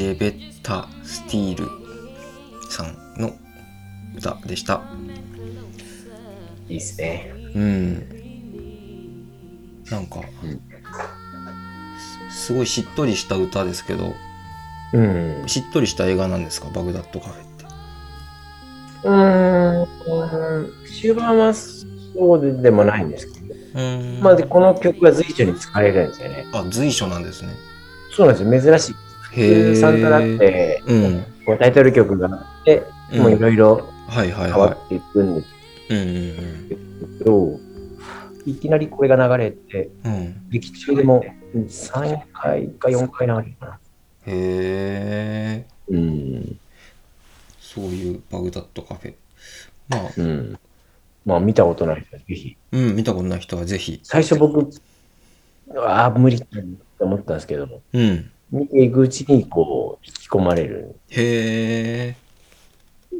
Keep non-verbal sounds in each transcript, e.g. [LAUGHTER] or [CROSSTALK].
ジェベッタ・スティールさんの歌でした。いいっすね。うん。なんか、うんすすごいしっとりした歌ですけど、うん。しっとりした映画なんですか、バグダッドカフェって。うーん。終盤はそうでもないんですけど。うんまあ、で、この曲が随所に使えるんですよね。あ、随所なんですね。そうなんですよ。珍しい。普へ通サンタラって、うん。こうタイトル曲があって、うんもういろいろ変わはっていくんですい。うんうんけど、いきなりこれが流れて、うん。うん。劇中でも3回か4回流れるかな。へえ。うん。そういうバグダッドカフェ。まあ、うん。まあ、見たことない人はぜひ。うん、見たことない人はぜひ。最初僕、ああ、無理って思ったんですけど、うん。見ていくうちにこう、引き込まれる。へえ。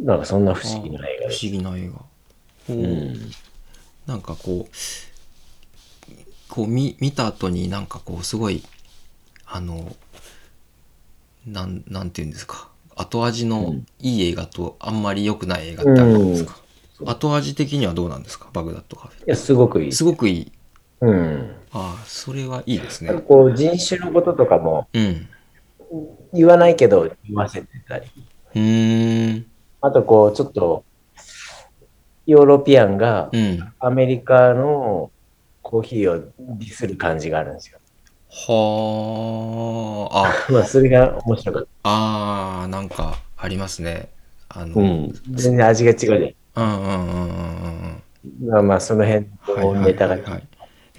なんかそんな不思議な映画不です。思議な映画。うん。なんかこう、こう見見た後になんかこうすごい、あの、なん、なんていうんですか。後味のうんいい映画とあんまり良くない映画ってあるんですか、うん後味的にはどうなんですかバグダッドカフいや、すごくいいェ。。すごくいい。うん。ああ、それはいいですね。こう、人種のこととかもうん。言わないけど言わせてたり。うーん。ああと、こう、ちょっと、ヨーロピアンがうん。アメリカのコーヒーをディスる感じがあるんですよ。はあ。あ、まあ、それが面白かっああ、なんかありますね。あの、た。うん。全然味が違うじゃん。うんうんうんうんうんまあまあ、その辺うん。のネタがはいはいはい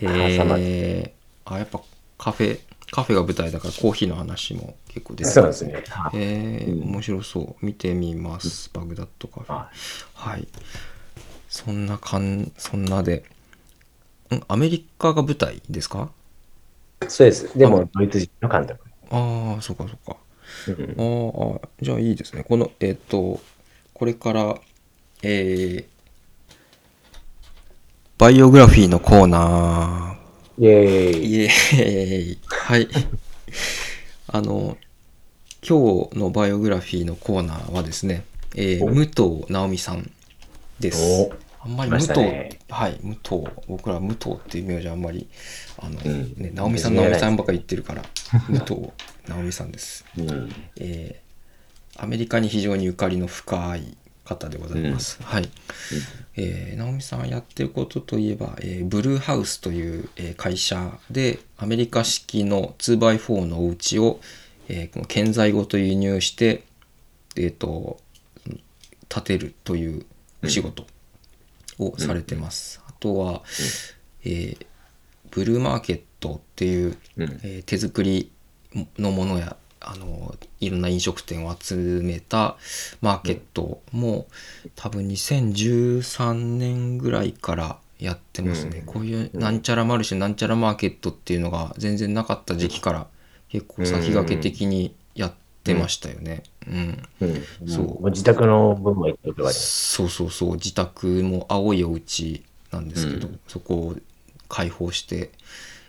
挟まっへえ。あ、やっぱカフェ、カフェが舞台だからコーヒーの話も結構出てそうですね。へえ、うん面白そう。見てみます。バグダッドカフェ。ははい。そんなかん、そんなで。んアメリカが舞台ですか？そうです。でも、ドイツ人の監督。ああ、そうかそうか。うんああ、じゃあいいですね。この、えっ、と、これから、えー、バイオグラフィーのコーナイェーー。イ。イエーイ。はい。[LAUGHS] あの、今日のバイオグラフィーのコーナーはですね、えー、お武藤直美さんですお。あんまり武藤、ねはい、武藤、僕ら武藤っていう名字あんまり、あの、うんね、直美さん、直美さんばっかり言ってるから、武藤直美さんです。うん。えーアメリカに非常にゆかりの深い方でございます。はい。えー直美さんがやってることといえば、えーブルーハウスという、えー会社でアメリカ式の 2x4 のお家を、えーこの建材ごと輸入して、えーと建てるというお仕事をされてます。あとは、えーブルーマーケットっていう、うんえー手作りのものやあのいろんな飲食店を集めたマーケットも、多分2013年ぐらいからやってますね、うん。こういうなんちゃらマルシェなんちゃらマーケットっていうのが全然なかった時期から結構先駆け的にやってましたよね。うん。うん。そう。も自宅の分も行ったことがあります。そうそうそう。自宅も青いお家なんですけど、うん。そこを開放して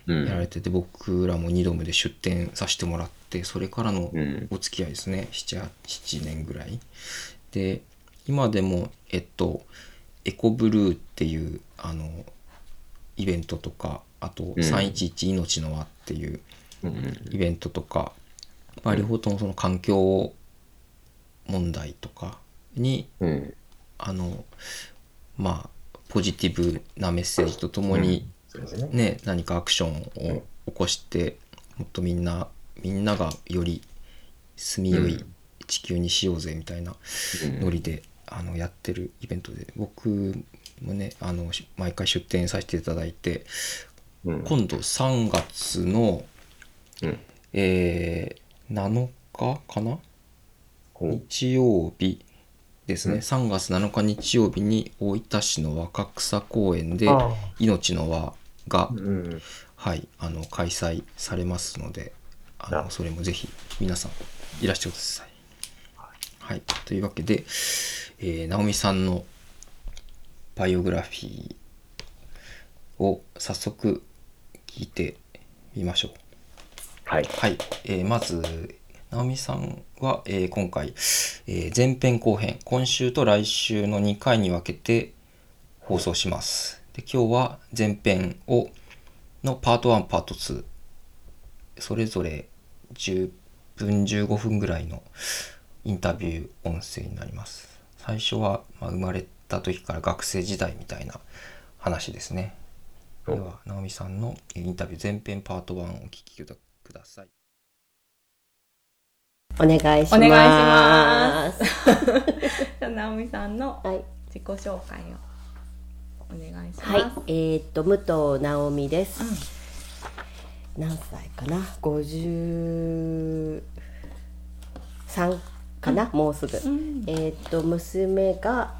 うやられてて、僕らも2度目で出店させてもらってそれからのうんお付き合いですね77年ぐらいで今でもえっとエコブルーっていうあのイベントとかあとん311命の輪っていううん。イベントとか、まあ、両方ともその環境問題とかにうん。あのまあポジティブなメッセージとともに。ね、何かアクションを起こして、もっとみんなみんながより住みよい地球にしようぜみたいなノリで、あのやってるイベントで。僕もねあのし毎回出展させていただいてうん。今度3月の、うん。えー7日かな？日曜日ですね、うん。3月7日日曜日に大分市の若草公園であー「命の輪が」うん。はい、あの開催されますのであのそれもぜひ皆さんいらしてください。はい、というわけで、えー、直美さんのバイオグラフィーを早速聞いてみましょう。はい。はい、えーまず直美さんは、えー今回、えー前編後編今週と来週の2回に分けて放送しますで今日は前編をのパート1パート2それぞれ10分15分ぐらいのインタビュー音声になります最初は、まあ、生まれた時から学生時代みたいな話ですねでは直美さんのえーインタビュー前編パート1をお聞きくださいお願いします。お願いします。[LAUGHS] 直美さんのはい。自己紹介をお願いします。はい。えーっと、武藤直美です。何歳かな ?53 かな、もうすぐ。んえーっと、娘が、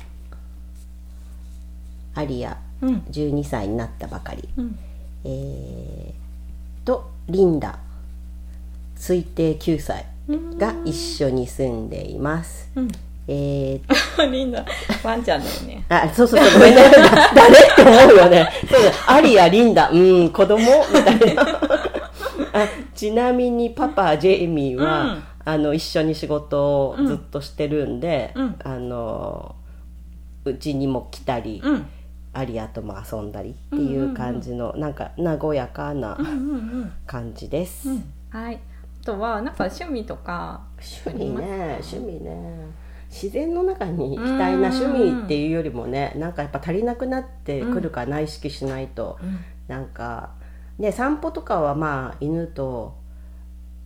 アリア、うん12歳になったばかり。うんえーと、リンダ、推定9歳が一緒に住んでいます。うん。えー [LAUGHS] リンダ、ワンちゃんだよね。あ、そうそうそう、ごめんね。[LAUGHS] 誰？って思うよね。そうだアリア、リンダ、うん、子供？みたいな。あちなみにパパ、ジェイミーは、うんあの、一緒に仕事をずっとしてるんで、うんあの、うちにも来たり、うん。アリアとも遊んだりっていう感じの、なんか、和やかなうんうん感じです。うん。はい。あとは、なんか趣味とか、趣味ね趣味ね自然の中に行きたいなうん趣味っていうよりもねなんかやっぱ足りなくなってくるから内意識しないと、なんかね散歩とかはまあ犬と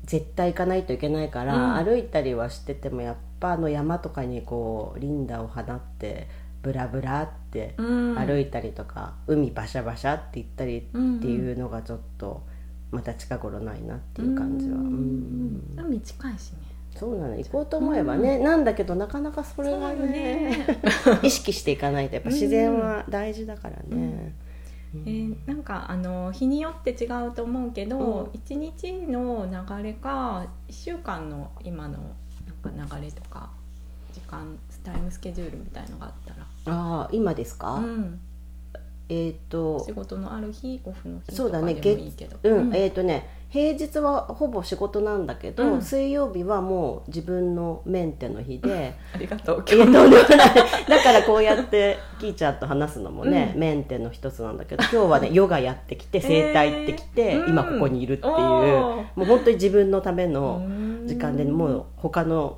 絶対行かないといけないから、うん。歩いたりはしててもやっぱあの山とかにこうリンダを放ってブラブラってうん。歩いたりとか、海バシャバシャって行ったりっていうのがちょっとまた近頃ないなっていう感じは。うん。海近いしね。そうなの行こうと思えばね、なんだけどなかなかそれがね意識していかないと。やっぱ自然は大事だからね、えーなんかあの日によって違うと思うけど、うん。一日の流れか一週間の今のなんか流れとか時間タイムスケジュールみたいのがあったら、ああ今ですか、うん、えっ、と仕事のある日オフの日そうだねとかでもいいけど、うん、えっ、とね平日はほぼ仕事なんだけど、うん。水曜日はもう自分のメンテの日で、ありがとういやとんでも。な [LAUGHS] いだからこうやってキーちゃんと話すのもね、うん。メンテの一つなんだけど今日はね [LAUGHS] ヨガやってきて整体行ってきて、えー。今ここにいるっていう、もう本当に自分のためのうん時間でもう他の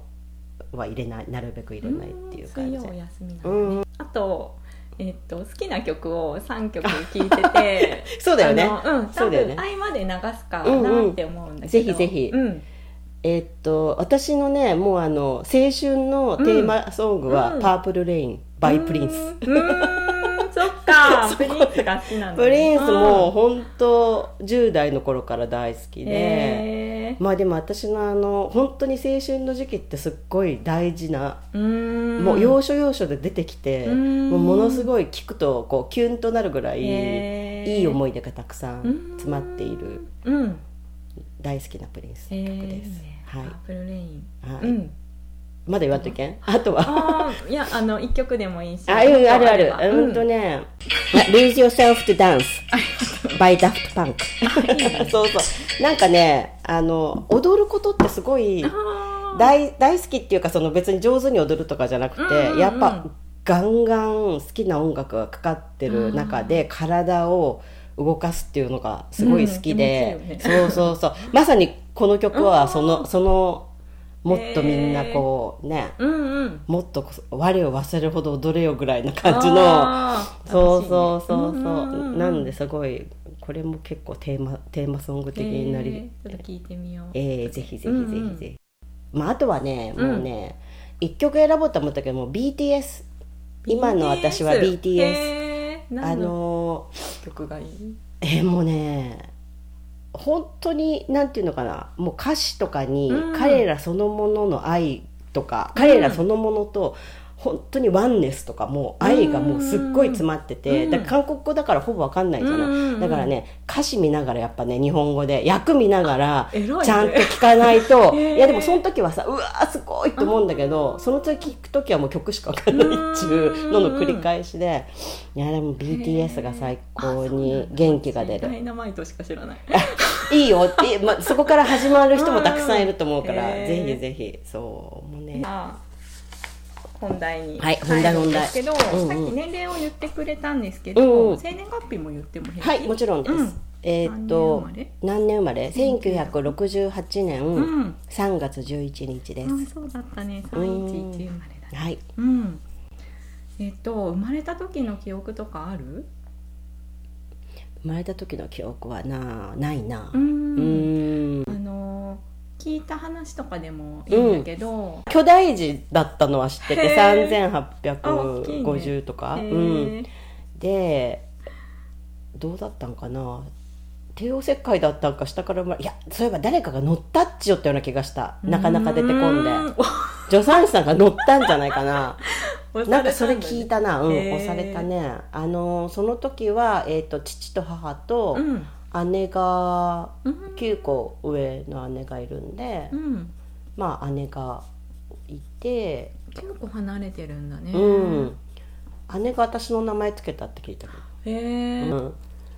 は入れないなるべく入れないっていう感じ。水曜お休みなんだうね、あと,、えっと好きな曲を3曲聴いてて [LAUGHS] そうだよね。うん、多そうだよね。分合間で流すかうんうんなって思うんだけど、ぜひぜひ。うん、えーっと私のねもうあの青春のテーマソングは「うん。パープルレイン」by プリンスそっか。[LAUGHS] プリンスが好きなんだ、ね、プリンスも本当10代の頃から大好きうんで、まあでも私のあの本当に青春の時期ってすっごい大事な、もう要所要所で出てきて、うん。もうものすごい聞くとこうキュンとなるぐらい、いい思い出がたくさん詰まっているうん。大好きなプリンスへの曲です。はい。パープルレイン、はい。うんまだ言わんといけん？あとは？いやあの一曲でもいいし。あ、うん、あるある。ううんんとね、Lose Yourself to Dance by Daft Punk。[LAUGHS] そうそう。なんかね、あの、踊ることってすごい大大好きっていうか、その別に上手に踊るとかじゃなくて、うんうんうん。やっぱガンガン好きな音楽がかかってる中で、体を動かすっていうのがすごい好きで、うん気持ちいいそうそうそう。まさにこの曲はその、その、もっとみんなこうね、うんうん。もっと我を忘れるほど踊れよぐらいな。感じのそうそうそうそう、なんですごいこれも結構テーマテーマソング的になり、ちょっと聞いてみよう。えーぜひぜひぜひぜひ、まああとはねうん。もうね、一曲選ぼうと思ったけども BTS 今の私は BTS あ何のの曲がいい？ーえーもうね本当になんていうのかなもう歌詞とかにうん。彼らそのものの愛とか、彼らそのものと本当にワンネスとかもう愛がもうすっごい詰まってて、うん。だから韓国語だからほぼわかんないじゃない、うん。だからね歌詞見ながらやっぱね日本語で訳見ながらちゃんと聞かないと、[LAUGHS] いやでもその時はさうわーすごいと思うんだけどその時聞く時はもう曲しかわかんないっていうのの繰り返しでいやでも BTS が最高に元気が出る。ダイナマイトしか知らない。[LAUGHS] いいよ。いい、ま、そこから始まる人もたくさんいると思うから、ぜひぜひ。そうもうね。あ本題にはい本題入るんですけど、本題うんうん。さっき年齢を言ってくれたんですけど、うんうん。生年月日も言ってもはいもちろんです、うん。えーっと何年生まれ？生まれ？1968年うん、3月11日です、うん、そうだったね。311生まれだね。はい。うん。えっと生まれた時の記憶とかある？生まれた時の記憶はなないな。ううん。んあの聞いた話とかでもいいんだけど、巨大児だったのは知っててへー。あ大きいね3850とか、へうん、ーでどうだったんかな？帝王切開だったんか下から生まれいやそういえば誰かが乗ったっちよったような気がした。なかなか出てこんで。う助産師さんが乗ったんじゃないかな。[LAUGHS] なんかそれ聞いたな。うん押されたね。あのその時は、えー、と父と母とうん姉がうん9個上の姉がいるんで、うん。まあ姉がいて結構離れてるんだね。うん。姉が私の名前つけたって聞いたけへえど、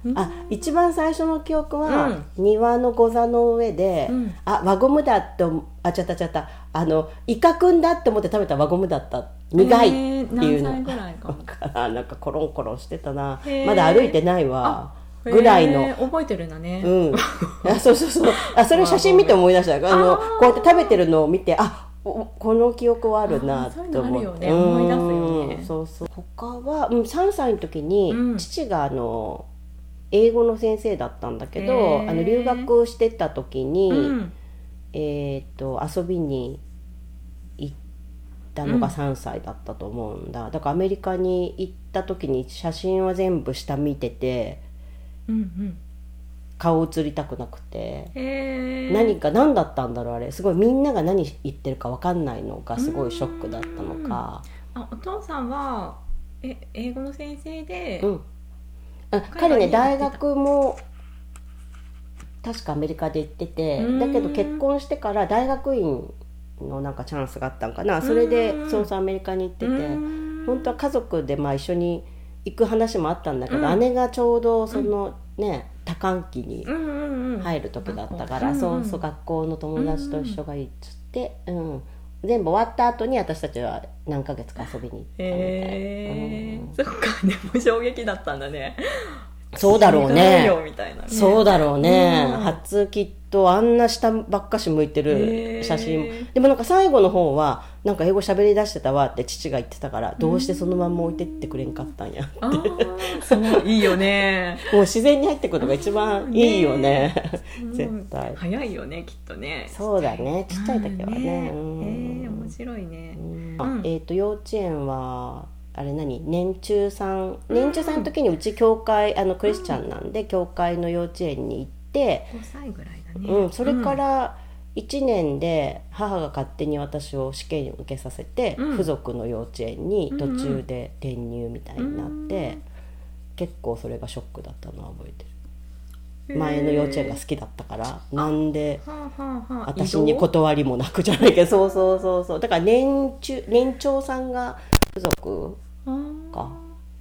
うん。あ一番最初の記憶は、うん。庭の御座の上で、うん。あ輪ゴムだって思あちゃったちゃった。あのイカくんだって思って食べた輪ゴムだった。苦いっていうの、何歳ぐらい [LAUGHS] からん。なんかコロンコロンしてたな。まだ歩いてないわぐらいの。覚えてるんだね、うん、[LAUGHS] あそうそうそう。あそれ写真見て思い出した。あのこうやって食べてるのを見てあおこの記憶はあるなと思って。のあるよね。思い出すよね。うん。そうそう。他は、うん、3歳の時に、うん。父があの英語の先生だったんだけどあの留学してた時に、うん。えー、と遊びに行ったのが3歳だったと思うんだ、だからアメリカに行った時に写真は全部下見ててうんうん。顔写りたくなくて。何か何だったんだろうあれ。すごいみんなが何言ってるか分かんないのがすごいショックだったのか、あお父さんはえ英語の先生で、うん。あ彼ね大学も確かアメリカで行っててうん。だけど結婚してから大学院のなんかチャンスがあったんかな。それでうん。そうそうアメリカに行ってて。うん。本当は家族でまあ一緒に行く話もあったんだけど、うん。姉がちょうどそのね多感期にうんうんうん。入る時だったから、うんうん。そうそう学校の友達と一緒がいいっつって、うん。全部終わった後に私たちは何ヶ月か遊びに行ったみたい、へえ、うん。そっかでも衝撃だったんだね。そうだろうね。そうだろうね、うん。初きっとあんな下ばっかし向いてへるー。写真でもなんか最後の方はなんか英語喋り出してたわって父が言ってたからどうしてそのまんま置いてってくれんかったんやああそういいよね。[LAUGHS] もう自然に入ってくるのが一番いいよね。うん。[LAUGHS] 絶対。早いよねきっとね。そうだね。ちっちゃい時はね。ううん。え面白いね。あうん。えっ、と幼稚園はあれ何？年中さん？年中さんの時にうち教会あのクリスチャンなんで教会の幼稚園に行って、5歳ぐらいだね。うん、それから1年で母が勝手に私を試験を受けさせて、うん。付属の幼稚園に途うん中で転入みたいになって、うん。結構それがショックだったのは覚えてる。前の幼稚園が好きだったからなんで私に断りもなくじゃないけどそうそうそうそう。だから年中年長さんが付属か。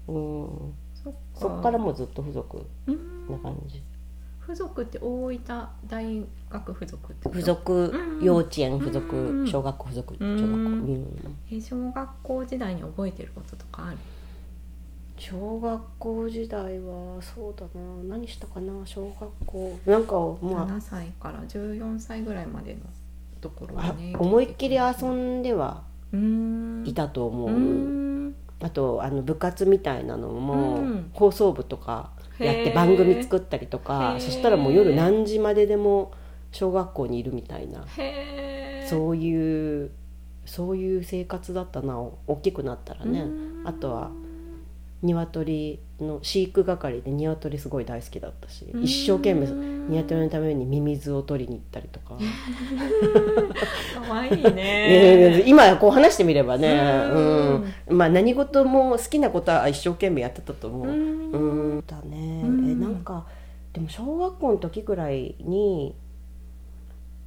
うん。そっか。そっからもうずっと付属うんな感じ付属って大分大学附属ってこと？付属うん幼稚園付うん属小学校付属小学校え小学校時代に覚えてることとかある？小学校時代はそうだな。何したかな？小学校。なんかま7歳から14歳ぐらいまでのところね思いっきり遊んではいたと思う、あとあの部活みたいなのも、うん。放送部とかやって番組作ったりとへかー。そしたらもう夜何時まででも小学校にいるみたいな。そういうそういう生活だったな大きくなったらね。うん。あとは鶏の飼育係で鶏すごい大好きだったしうん。一生懸命鶏のためにミミズを取りに行ったりとか、かわいいねね今こう話してみればね、ううん。まあ何事も好きなことは一生懸命やってたと思う。うん。うん。だね、うん。えなんかでも小学校の時ぐらいに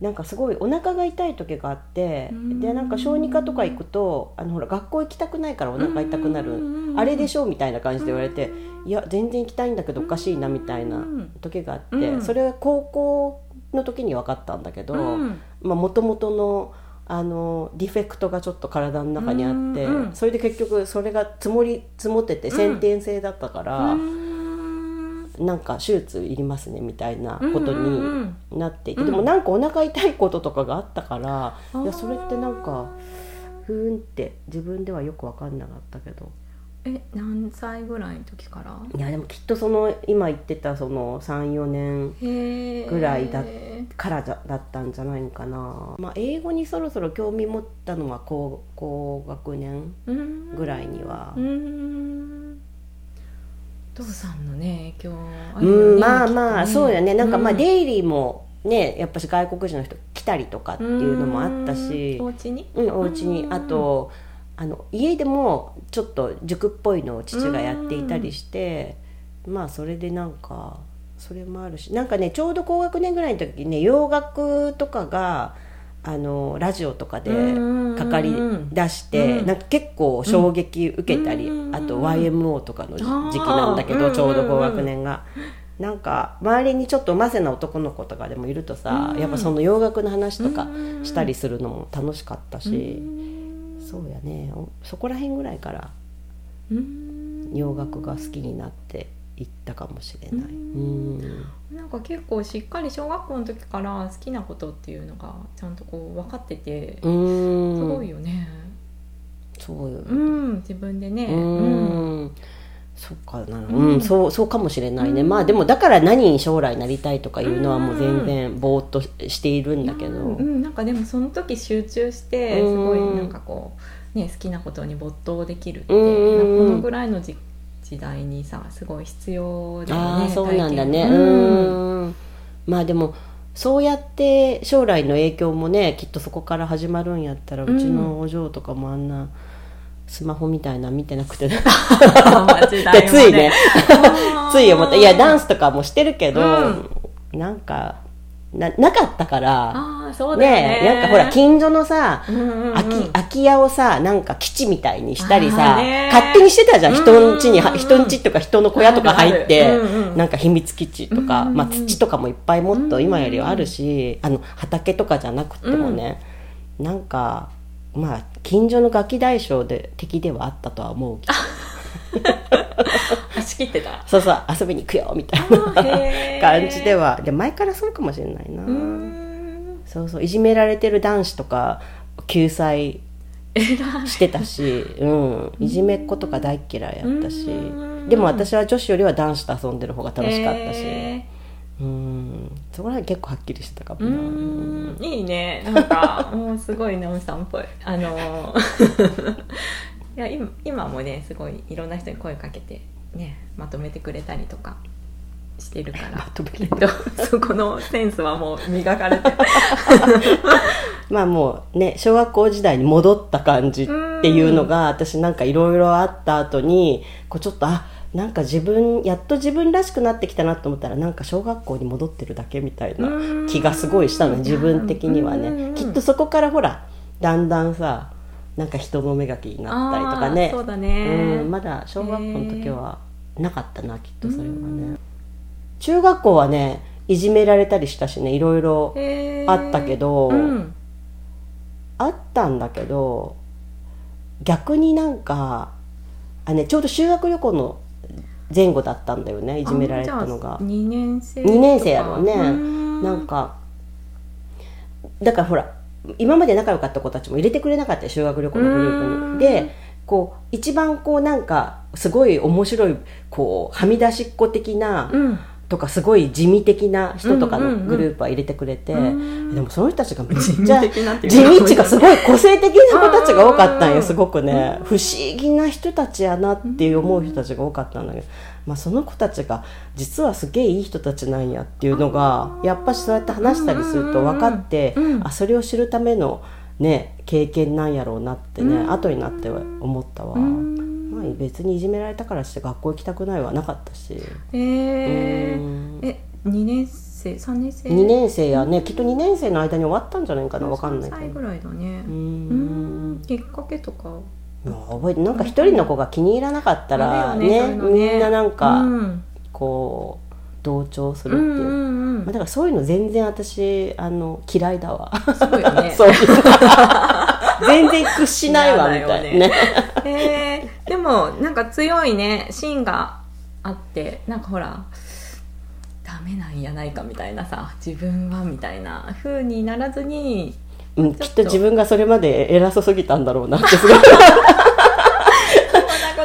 なんかすごいお腹が痛い時があってうん。でなんか小児科とか行くとあのほら学校行きたくないからお腹痛くなる。あれでしょみたいな感じで言われていや全然行きたいんだけどおかしいなみたいな時があってうん。それは高校の時に分かったんだけどうん。もともとのあのディフェクトがちょっと体の中にあってそれで結局それが積もり積もってて先天性だったから。うんなんか手術いりますねみたいなことうんうんになっていて、うん。でもなんかお腹痛いこととかがあったから、あー。いやそれってなんかふーんって自分ではよく分かんなかったけど。え何歳ぐらいの時から？いやでもきっとその今言ってたその34年ぐらいだからだったんじゃないかな、まあ、英語にそろそろ興味持ったのは高高学年うんぐらいにはう。ん。お父さんのね影響あうるよねん、まあまあ、きっとそうよね。なんかまあ、うんデイリーもねやっぱし外国人の人来たりとかっていうのもあったし。うん。お家に？うん、お家に。うん。あとあの家でもちょっと塾っぽいのを父がやっていたりしてまあそれでなんかそれもあるし。なんかねちょうど高学年ぐらいの時にね洋楽とかがあのラジオとかでかかり出して、うん。なんか結構衝撃受けたり、うん。あと YMO とかの時期なんだけど、うんちょうど高学年が。なんか周りにちょっとませな男の子とかでもいるとさ、うん。やっぱその洋楽の話とかうん。したりするのも楽しかったし、うん。そうやね。おそこら辺ぐらいからうん。洋楽が好きになっていったかもしれない。ううん。なんか結構しっかり小学校の時から好きなことっていうのがちゃんとこう分かっててすごいよね。そうよ、うん自分でね。ううん。んそうかな、んうん、そうそうかもしれないね、うん。まあでもだから何に将来なりたいとかいうのはもう全然ぼーっとしているんだけど、うんうん。なんかでもその時集中してうん。すごいなんかこうね好きなことに没頭できるって、うん。このぐらいの時時代にさすごい必要だよねそうなんだね。うん。んまあでもそうやって将来の影響もねきっとそこから始まるんやったら、ううんちのお嬢とかもあんなスマホみたいなの見てなくて。で [LAUGHS] あー時代も [LAUGHS] ついね。[LAUGHS] つい思った。いやダンスとかもしてるけど、うん。なんかななかったからあーそうだよね。ねえなんかほら近所のさ、うんうんうん。空き空き家をさなんか基地みたいにしたりあさ、勝手にしてたじゃん人ん家に、うん。うんうん人ん家とか人の小屋とか入って、なんか秘密基地とか、うんうんうんまあ、土とかもいっぱいもっと今よりはあるし、あの畑とかじゃなくてもね、なんかまあ近所のガキ大将で敵ではあったとは思うけど [LAUGHS] [LAUGHS] 仕切ってた。そうそう遊びに行くよみたいな感じではで前からそうかもしれないな、うん。そうそういじめられてる男子とか救済してたし、うん、いじめっ子とか大っ嫌いやったし。うん。でも私は女子よりは男子と遊んでる方が楽しかったし。へうん。そこら辺結構はっきりしてたかもな、ん。いいね。なんか [LAUGHS] もうすごい直美さんっぽい。あのーいや今今もねすごいいろんな人に声かけてねまとめてくれたりとかしてるから。まとめきっと。そこのセンスはもう磨かれて [LAUGHS] まあもうね小学校時代に戻った感じっていうのが私なんかいろいろあった後にこうちょっとあなんか自分やっと自分らしくなってきたなと思ったらなんか小学校に戻ってるだけみたいな気がすごいしたの自分的にはね。きっとそこからほらだんだんさなんか人の目が気になったりとかね。そうだね、うんまだ小学校の時はなかったなきっとそれはね。中学校はねいじめられたりしたしねいろいろあったけどうん。あったんだけど逆になんかあ、ね、ちょうど修学旅行の前後だったんだよねいじめられたのが。2年生2年生やろうね。うん。なんかだからほら今まで仲良かった子たちも入れてくれなかったよ修学旅行のグループうん。にでこう一番こうなんかすごい面白いこうはみ出しっこ的な、うん。とかすごい地味的な人とかうんうんうんのグループは入れてくれて、うんでもその人たちがめっ地ちゃ地味っていうか。すごい個性的な子たちが多かったんうんよすごくね。不思議な人たちやなっていう思う人たちが多かったんだけど、まあ、その子たちが実はすげえいい人たちなんやっていうのがやっぱしそうやって話したりすると分かって、うんあそれを知るためのね経験なんやろうなってね、うん。後になっては思ったわ、うん。まあ、別にいじめられたからして学校行きたくないはなかったし。えー。うん。え2年生？生3年生？2年生やねきっと2年生の間に終わったんじゃないかなわかんない3けど。歳ぐらいだね。ううん。んきっかけとか覚えてなんか一人の子が気に入らなかったらねねね。みんななんかうん。こう同調するっていう、うんうんだからそういうの全然私あの嫌いだわ。そうよね。[LAUGHS] [LAUGHS] 全然屈しないわみたいなね。えー、でもなんか強いね芯があってなんかほらダメなんやないかみたいなさ自分はみたいな風にならずにうん、きっと自分がそれまで偉そうすぎたんだろうなってすごい。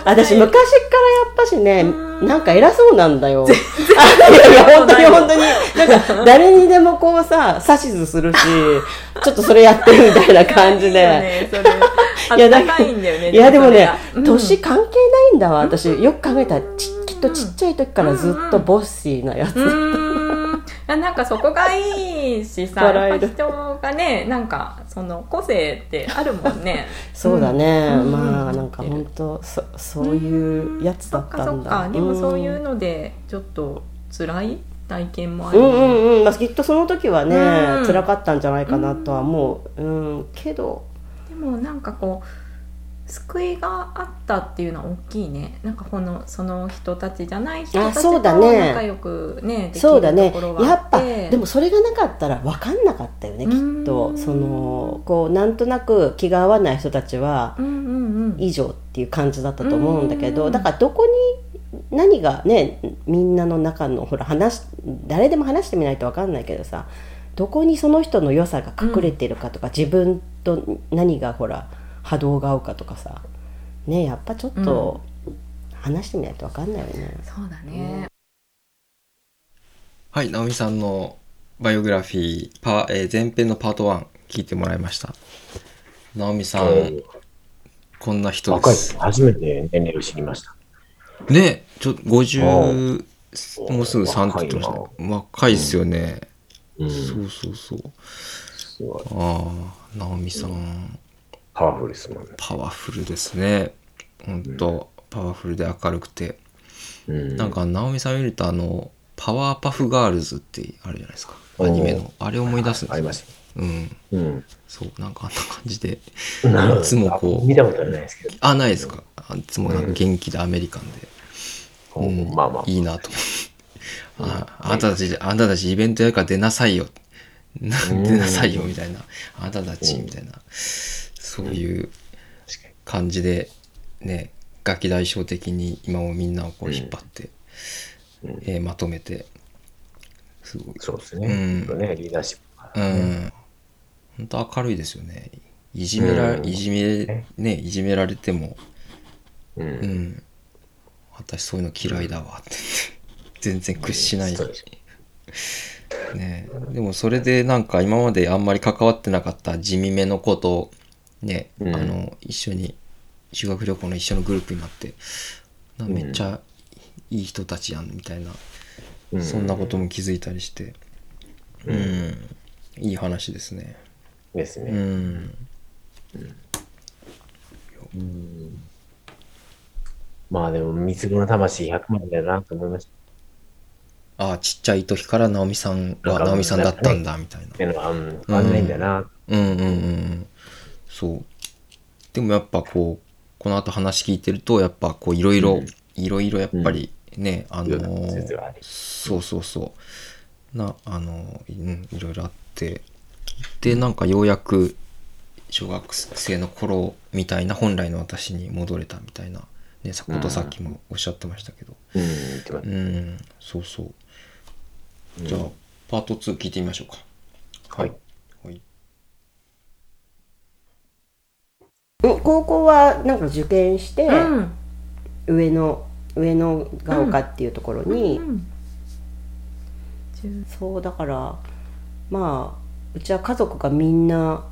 私昔からやっぱしねうん。なんか偉そうなんだよ。あいやいや本当に本当に。なんか誰にでもこうさ指図するし [LAUGHS] ちょっとそれやってるみたいな感じで。[LAUGHS] いやだいんだよねいやでもね、年関係ないんだわ私。よく考えたらちきっとちっちゃい時からずっとボッシーなやつ、なんかそこがいいしさ人がねなんかその個性ってあるもんね。[LAUGHS] そうだね、うん。まあなんか本当そそういうやつだったんだ。そっかそっか。でもそういうのでちょっと辛い？体験もあるうんうんうん、まあ、きっとその時はね、うん。辛かったんじゃないかなとは思う、うん、けど。でもなんかこう救いがあったっていうのは大きいね。なんかこのその人たちじゃない人たちとあそうだね。仲良くねできるそうだねやっぱてでもそれがなかったら分かんなかったよねきっと。うんそのこうなんとなく気が合わない人たちはうんうんうん。以上っていう感じだったと思うんだけうんどだからどこに何がねみんなの中のほら話誰でも話してみないと分かんないけどさどこにその人の良さが隠れてるかとか、自分と何がほら波動が合うかとかさねやっぱちょっと話してみないと分かんないよね。そうだねはい、直美さんのバイオグラフィー、パえー前編のパート1聞いてもらいました。直美さん、うんこんな人で若いす。初めて年齢を知りました。ねちょっと50、うんもうすぐ3って言ってましたね。若いですよね。うん、そうそうそう。ああ、直美さん、パワフルですもんね。パワフルですね。ほんと、パワフルで明るくて。うん、なんか、直美さん見ると、あの、パワーパフガールズってあるじゃないですか。アニメの。あれを思い出すんですよあります。うん。うん。そう、なんかあんな感じで。いつもこう見たことはないですけど。あ、ないですか。あいつもなんか元気でアメリカンで。こううんまあまあ。いいなと思って。ああんたたち、あんたたちイベントやるから出なさいよ。なうん [LAUGHS] 出なさいよ、みたいな。あんたたち、みたいな。そういう感じで、ね、ガキ大将的に今もみんなをこう引っ張って、うんえーまとめて、すごい。そうですね。うんねリーダーシップね。ん。本当明るいですよね。いじめら、うんいじめ、ね、いじめられても、う。うんん。私そういうの嫌いだわって。[LAUGHS] 全然屈しない。ねでもそれでなんか今まであんまり関わってなかった地味めの子とね、うん。あの一緒に修学旅行の一緒のグループになってなめっちゃいい人たちやんみたいな、うん。そんなことも気づいたりしてうん、いい話ですね。ですね。うん。うん。まあでも、三つ子の魂100万だなと思いました。ああちっちゃい時から直美さんは直美さんだったんだみたいな。っていうのは、うん、変わんないんだな。うん。うんうんうんそう。でもやっぱこうこの後話聞いてるとやっぱこういろいろいろいろやっぱりね、あのいろんあり。そうそうそう。なあの、うん、いろいろあって。でなんかようやく小学生の頃みたいな本来の私に戻れたみたいな。ねさことさっきもおっしゃってましたけど。うん、うん、そうそう。じゃあパート2聞いてみましょうか。はい。はいうん高校はなんか受験して、うん。上野上野が丘っていうところに、うんそうだからまあうちは家族がみんな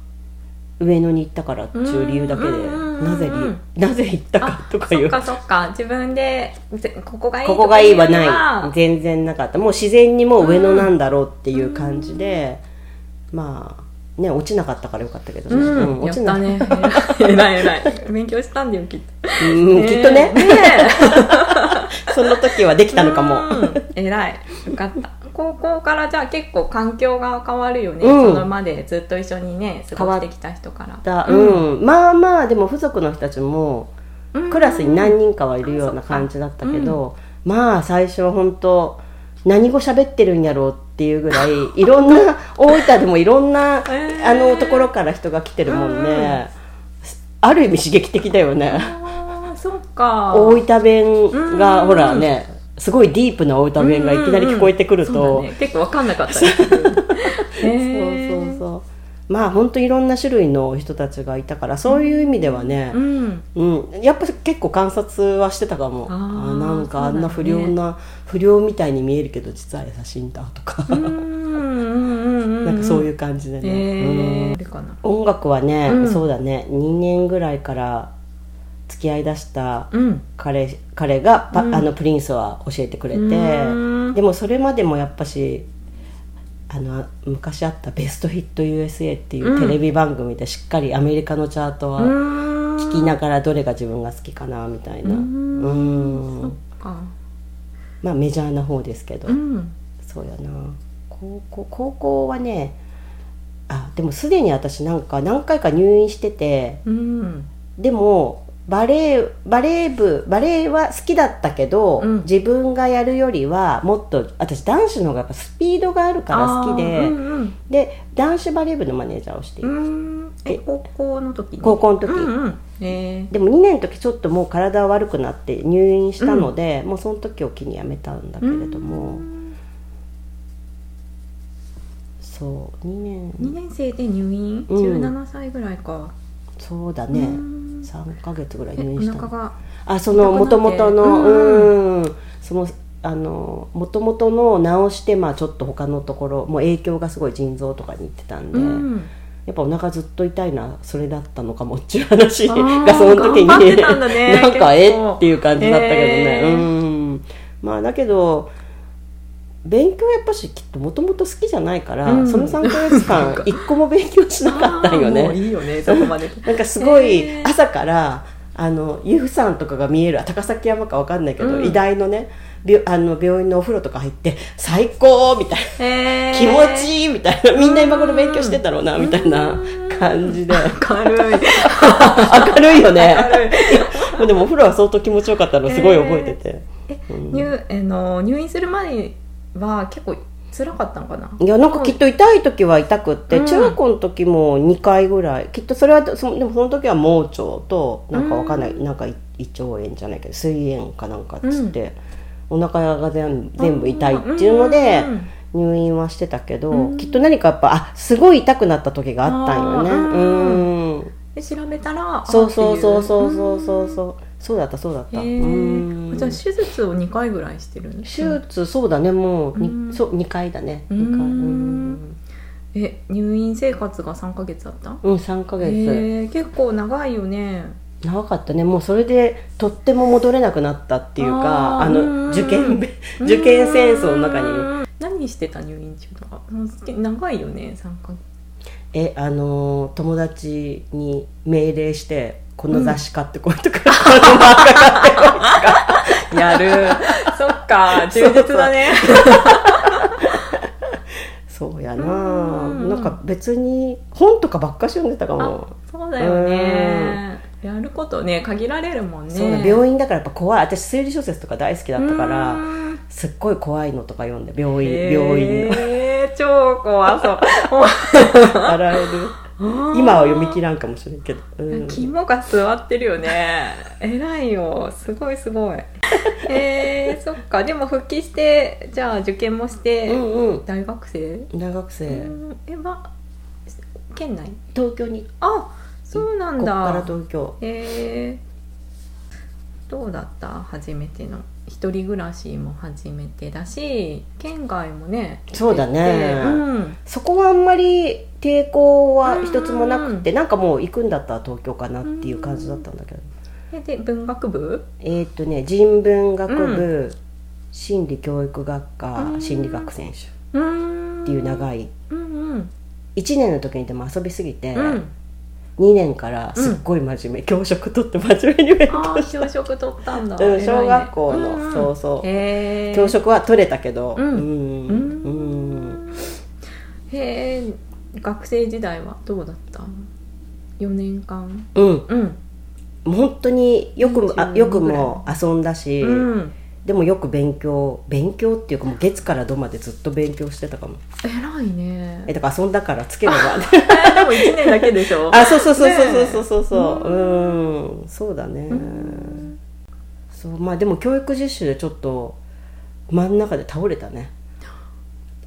上野に行ったからっていう理由だけで、うんうんうんうん。なぜりなぜ行ったかあとかいう。そっかそっか。自分でぜここがいいここがいいはない。全然なかった。もう自然にもう上野なんだろうっていう感じで、まあね落ちなかったからよかったけどね、うん、や落ちなった。ねえらいえらい。勉強したんだよきっと。うんきっとね。ね [LAUGHS] その時はできたのかも、うん。えらい。よかった。高校からじゃあ結構環境が変わるよね、うん。そのまでずっと一緒にね過ごしてきた人から。だうん、まあまあでも付属の人たちもうん。クラスに何人かはいるような感じだったけど、まあ最初は本当何語喋ってるんやろうっていうぐらい [LAUGHS] いろんな大分でもいろんな、へー。あのところから人が来てるもんね、ある意味刺激的だよね。そっか。大分弁が、うん。ほらねすごいディープな大分弁がいきなり聞こえてくると、そうだね、結構わかんなかったですそう [LAUGHS] へーまあ本当いろんな種類の人たちがいたからそういう意味ではね、うん。うん、やっぱ結構観察はしてたかも。あなんかあんな不良な、不良みたいに見えるけど実は優しいんだとか、うんうんうんうん。なんかそういう感じでね、へうん。ーあれかな。音楽はね、うん。そうだね。2年ぐらいから付き合いだしたうん。彼彼がパ、うん。あのプリンスは教えてくれて。うん。でもそれまでもやっぱしあの昔あった「ベストヒット USA」っていうテレビ番組でしっかりアメリカのチャートは聞きながらどれが自分が好きかなみたいな。ううん。まあメジャーな方ですけど、うん。そうやな。高校高校はねあでもすでに私なんか何回か入院しててうん。でもバレエバレー部バレエは好きだったけど、うん。自分がやるよりはもっと私男子の方がやっぱスピードがあるから好きで、あーうん。で男子バレー部のマネージャーをしている、うんうん。え高校の時に？高校の時、うんうん。えでも2年の時ちょっともう体悪くなって入院したので、もうその時を機に辞めたんだけれども、そう2年。2年生で入院、うん。17歳ぐらいか。そうだね、うん3ヶ月ぐらいえ入院したあそのもともとのうんそのあのもともとの治してまあちょっと他のところもう影響がすごい腎臓とかにいってたんで、うん。やっぱお腹ずっと痛いのはそれだったのかもっていう話がその時にね [LAUGHS] なんかえっていう感じだったけどね、へー。うん。まあだけど勉強やっぱしきっともともと好きじゃないから、うん。その3ヶ月間一個も勉強しなかったんよね。いいよねそこまで。[LAUGHS] なんかすごい朝からあの由布山とかが見える高崎山かわかんないけど、うん。医大のね病あの病院のお風呂とか入って最高みたいな。気持ちいいみたいな。みんな今頃勉強してたろうなみたいな感じで。軽い。[LAUGHS] 明るいよね。でもお風呂は相当気持ちよかったのすごい覚えてて、え入あの入院する前は結構辛かったのかな。いやなんかきっと痛い時は痛くって、うん。中学校の時も2回ぐらいきっとそれはそでもその時は盲腸となんかわかんない、なんか胃胃腸炎じゃないけど膵炎かなんかっつって、お腹が全全部痛いっていうのでうん入院はしてたけど、うん。きっと何かやっぱあすごい痛くなった時があったんよね。うん。で調べたらそう。そうそうそうそううそうそうそうだったそうだった。じゃあ手術を2回ぐらいしてる手術そうだねもうに、うん。そう2回だね。うん。2回うんえ入院生活が3ヶ月あった？うん3ヶ月、へー結構長いよね。長かったね。もうそれでとっても戻れなくなったっていうかあの受験べ [LAUGHS] 受験戦争の中に。うん。何してた入院中とか？長いよね3ヶ月。えあのー友達に命令してこの雑誌買ってこいとか、やる。そっか。充実だね。そうやな。うん。なんか別に本とかばっかし読んでたかも。あそうだよね。やることね限られるもんね。そうだ病院だからやっぱ怖い。私推理小説とか大好きだったからうん。すっごい怖いのとか読んで病院病院の。えー、超怖そう。[LAUGHS] 笑える今は読み切らんかもしれんけど、うん。肝が座ってるよね。[LAUGHS] 偉いよ。すごいすごい。[LAUGHS] えー、そっか。でも復帰してじゃあ受験もして、うんうん。大学生？大学生、うん。えま県内？東京に。あそうなんこっからだ東京。えー、どうだった？初めての一人暮らしも初めてだし県外もねそうだね。うん。そこはあんまり抵抗は一つもなくて、なんかもう行くんだったら東京かなっていう感じだったんだけど、えで文学部？えーっ、とね人文学部、心理教育学科、うん。心理学選手っていう長い。うんうん。1年の時にでも遊びすぎて、うん2年からすっごい真面目、教職取って真面目に勉あ強しあ教職取ったんだ。た、[LAUGHS] うん、小学校の、んん。そうそう、教職は取れたけど。うん。うん。うん。へえ学生時代はどうだった？4年間。うん。うん。本当によくあ20よくも遊んだし、うんでもよく勉強勉強っていうかもう月から土までずっと勉強してたかも。偉いね。えだから遊んだからつければ。[LAUGHS] えでも1年だけでしょ。[LAUGHS] あそうそうそうそうそうそうそう。うん。そうだね。ん。そうまあでも教育実習でちょっと真ん中で倒れたね。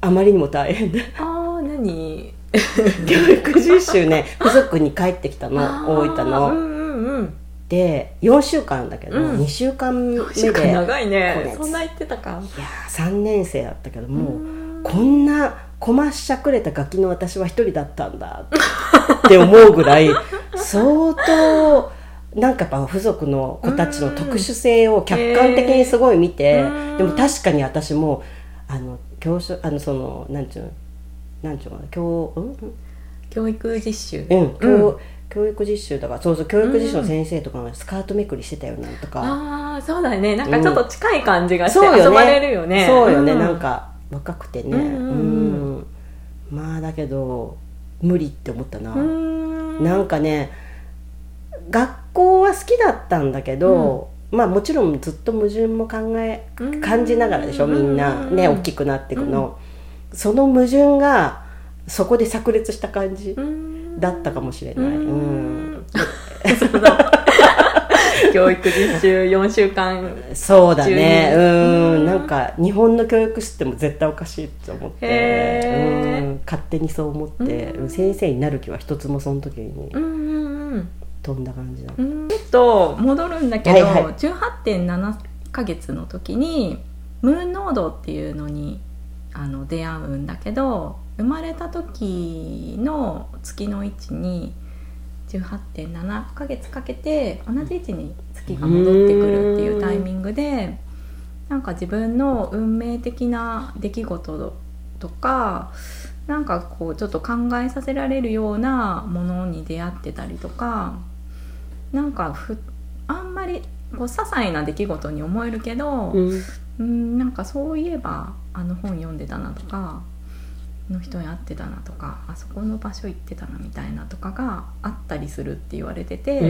あまりにも大変で。ああ何？[LAUGHS] 教育実習ね付属に帰ってきたの大分うんのうんうんで4週間だけど、うん。2週間目で長いこねれ。そんな言ってたか。いやー3年生だったけどもう、うん。こんなこましゃくれたガキの私は一人だったんだって思うぐらい [LAUGHS] 相当なんかやっぱ付属の子たちの特殊性を客観的にすごい見て、うん。でも確かに私もあの教師あのそのなんちゅうのなんちゅうのかな教うん？教育実習。うん、教うん教育実習だからそうそう教育実習の先生とかがスカートめくりしてたよなんとか、ああそうだね。なんかちょっと近い感じがして遊ばれるよね。そうよね、ん。なんか若くてね、うんまあだけど無理って思ったな、うん。なんかね学校は好きだったんだけど、まあもちろんずっと矛盾も考えうん。感じながらでしょみんな。ねうん。大きくなっていくの、その矛盾がそこで炸裂した感じ。うんだったかもしれない、ううん。[LAUGHS] ん [LAUGHS] 教育実習4週間。そうだね。中うん。になんか日本の教育システム絶対おかしいって思って。うん。勝手にそう思って。うん。先生になる気は一つもその時にうんうんうん。飛んだ感じだうん。ちょっと戻るんだけど、はいはい。18.7ヶ月の時にムーンノードっていうのにあの出会うんだけど生まれた時の月の位置に18.7ヶ月かけて同じ位置に月が戻ってくるっていうタイミングでなんか自分の運命的な出来事とかなんかこうちょっと考えさせられるようなものに出会ってたりとかなんかふあんまりこう些細な出来事に思えるけど、うん。うん、なんかそういえばあの本読んでたなとかあの人に会ってたなとかあそこの場所行ってたなみたいなとかがあったりするって言われてて、うあ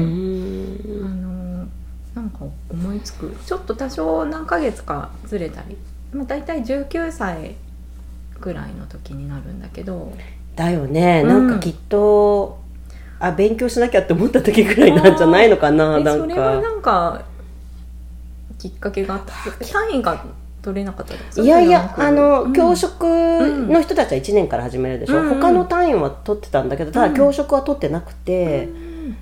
んのなんか思いつく。ちょっと多少何ヶ月かずれたり、まあ、大体19歳ぐらいの時になるんだけどだよね、うん。なんかきっとあ勉強しなきゃって思った時ぐらいなんじゃないのかなえなんそれはかなんかきっかけがあった？単位が取れなかったいやいやあの、うん。教職の人たちは1年から始めるでしょ、うん。他の単位は取ってたんだけどたうん。だ教職は取ってなくて、うん。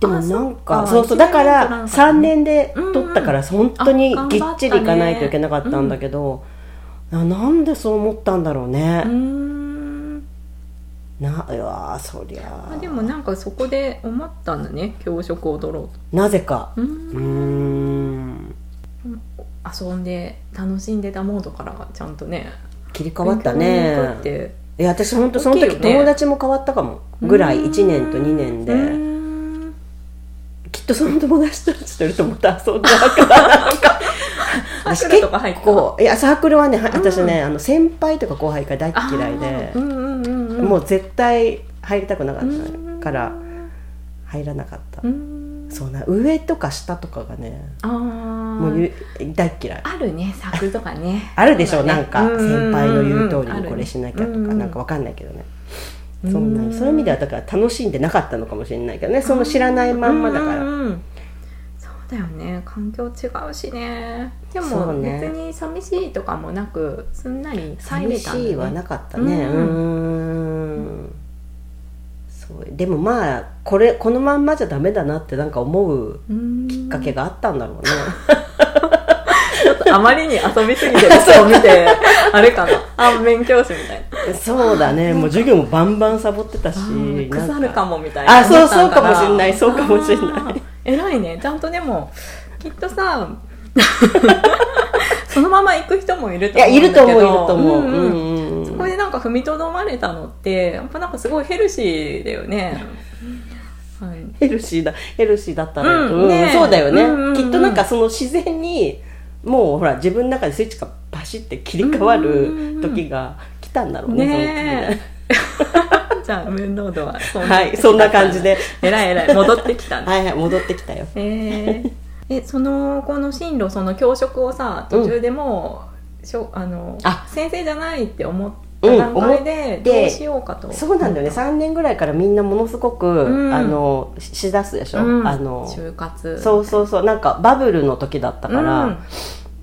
でもあなんかそうそうだかららなかった3年で取ったから本当にぎっちりいかないといけなかったんだけど、あなんでそう思ったんだろうね。う、ん。ないやーそりゃあでもなんかそこで思ったんだね教職を取ろうなぜか。とうん遊んで楽しんでたモードからちゃんとね切り替わったね。いや私本当その時ね。友達も変わったかも。ぐらい。うん。1年と2年で。うん。きっとその友達たちといるとまた遊んだから。なんか。[LAUGHS] サークルとか入った？こういやサークルはねは私ね、あの先輩とか後輩が大っ嫌いで。うんうんうんうん。もう絶対入りたくなかっうんたから入らなかった、うんそうな上とか下とかがねあー。もうゆ大っ嫌い。あるねサークルとかね。[LAUGHS] あるでしょ、そうだね。なんか先輩の言う通りにこれしなきゃとか、ねなんかわかんないけどね、うんそんなにそういう意味ではだから楽しんでなかったのかもしれないけどね。その知らないまんまだから、そうだよね。環境違うしね。でそも別に寂しいとかもなくすんなり入れ寂しいはなかったね。ううんでもまあこれこのまんまじゃダメだなってなんか思ううん。きっかけがあったんだろうね、[LAUGHS] ちょっとあまりに遊びすぎてる人を見てあれかな。[LAUGHS] 反面教師みたいな。そうだね。もう授業もバンバンサボってたし腐るかもみたいな。あそうそうかもしれない。そうかもしれない。偉いね。ちゃんとでもきっとさ [LAUGHS] そのまま行く人もいるいやと思うんだけど。いると思ういると思う、ん。うんうんうんそこでなんか踏みとどまれたのってやっぱなんかすごいヘルシーだよね、はい、ヘルシーだヘルシーだったね,、うんねそうだよね、うんうんうん。きっとなんかその自然にもうほら自分の中でスイッチがパシって切り替わる時が来たんだろうねねえ。[LAUGHS] じゃあムーンロードはそんはいそんな感じで。えらいえらい戻ってきたんだはいはい戻ってきたよ。え。ーえそのこの進路その教職をさ途中でもう、しょあのあ。先生じゃないって思ったうん段階でどうしようかと、そうなんだよね。3年ぐらいからみんなものすごく、うん。あのししだすでしょ、うん。あの就活。そうそうそう。なんかバブルの時だったから、うん。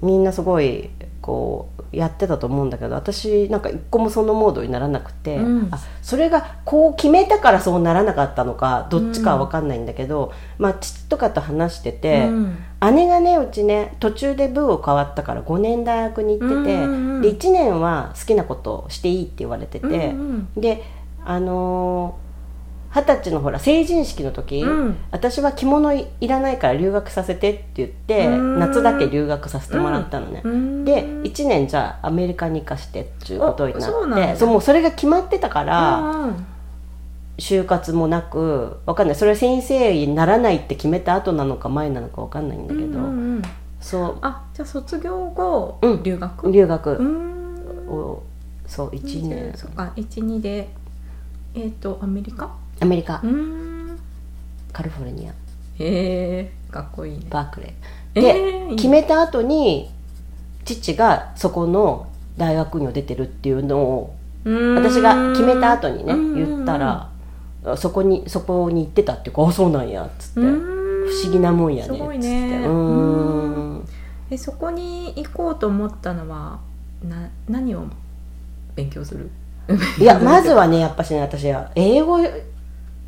みんなすごいこうやってたと思うんだけど私なんか一個もそのモードにならなくて、うん。あそれがこう決めたからそうならなかったのかどっちかは分かんないんだけど、まあ父とかと話してて、うん。姉がねうちね途中で部を変わったから5年大学に行ってて、うんうんうん。で1年は好きなことをしていいって言われてて、うん。であのー二十歳のほら成人式の時、うん。私は着物いいらないから留学させてって言ってうん。夏だけ留学させてもらったのね、うん。で1年じゃあアメリカに行かしてっていうことになってそうもうそれが決まってたから、うん就活もなくわかんない。それは先生にならないって決めた後なのか前なのかわかんないんだけど、うんうんうん。そあじゃあ卒業後、うん。留学？う留学。うん。を、そう1年。そっか12でえっ、とアメリカ？アメリカ、うん。カリフォルニア。へえかっこいいね。バークレーえで、決めた後に父がそこの大学に出てるっていうのをうん。私が決めた後にねうん言ったらあそこにそこに行ってたっていうか「あそうなんや」っつって「うん。不思議なもんやね」っつすごいって。ねうーん。えそこに行こうと思ったのはな何を勉強する？いやまずはねやっぱしね私は英語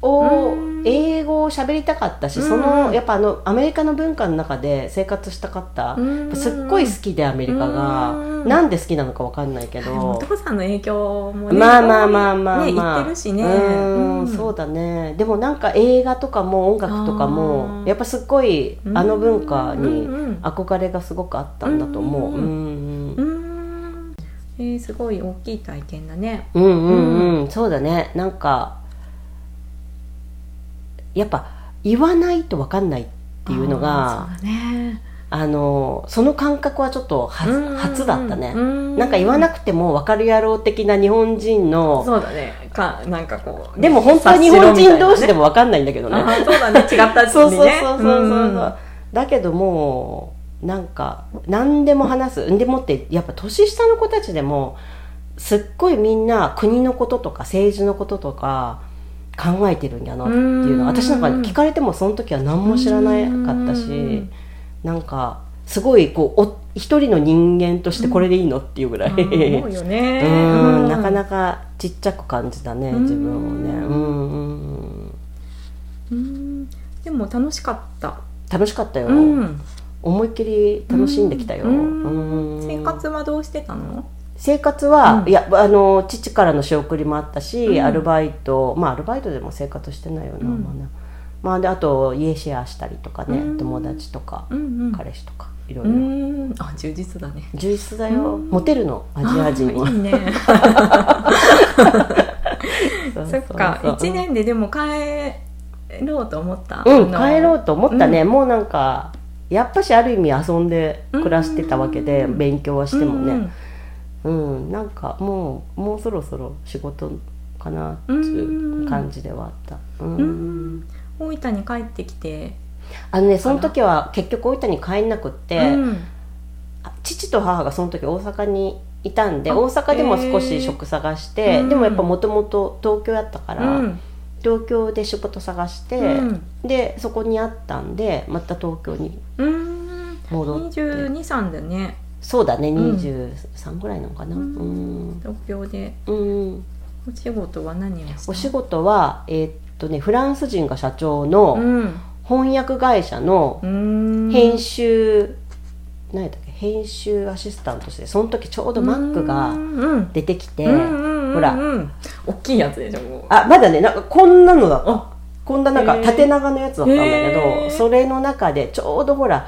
をうん。英語を喋りたかったしうん。そのやっぱあのアメリカの文化の中で生活したかった。うん。すっごい好きでアメリカが。うん。なんで好きなのかわかんないけでもおど父さんの影響もねまあまあまあまあねまあ。言ってるしね。うんうん。そうだね。でもなんか映画とかも音楽とかあもー。やっぱすっごいあの文化うんにうん。憧れがすごくあったんだと思う。ううん。んうんえーすごい大きい体験だね。うんうん。うん。そうだね。なんかやっぱ言わないと分かんないっていうのがあね。あのその感覚はちょっと初だったね。うん。なんか言わなくても分かるやろう的な日本人のそうだね。かなんかこうでも本当は日本人同士でも分かんないんだけどね。あーそうだね。違ったしね。そうそうそうそうそう、んだけどもうなんか何でも話すでもってやっぱ年下の子たちでもすっごいみんな国のこととか政治のこととか考えてるんやなっていうのうん。私なんか聞かれてもその時は何も知らなかったしうんなんかすごいこうお一人の人間としてこれでいいのっていうぐらい、うよね。[LAUGHS] うんなかかなかちっちゃく感じたね自分をね。うんうんでも楽しかった。楽しかったよ、うん。思いっきり楽しんできたよ、生活はどうしてたの？生活は、うん。いやあの父からの仕送りもあったし、うん。アルバイトまあアルバイトでも生活してないよな、うんまあねまあであと家シェアしたりとかね、うん。友達とか、うんうん。彼氏とかいろういろ、ん。あ充実だね。充実だよ、うん。モテるの？アジア人はいいね。[LAUGHS] そっかそう。1年ででも帰ろうと思った？うん帰ろうと思ったね、うもうなんかやっぱしある意味遊んで暮らしてたわけで、うん。勉強はしてもね、うんうん、なんかもうもうそろそろ仕事かなっていう感じではあった。うん。うん。大分に帰ってきて。あのねその時は結局大分に帰んなくって、うんあ父と母がその時大阪にいたんであ大阪でも少し職探して、うんでもやっぱもともと東京やったから、うん。東京で仕事探して、うん。でそこにあったんでまた東京にうん。戻って22歳だねそうだねうん。23ぐらいなのかな。ううん。ん東京で。うん。お仕事は何をお仕事はえーっとねフランス人が社長のうん。翻訳会社のうん。編集、何やったっけ？編集アシスタントとしてその時ちょうどマックがうん。出てきて、うんうんうんほら。大きいやつでしょあまだねなんかこんなのだっこんななんか縦長のやつだったんだけどそれの中でちょうどほら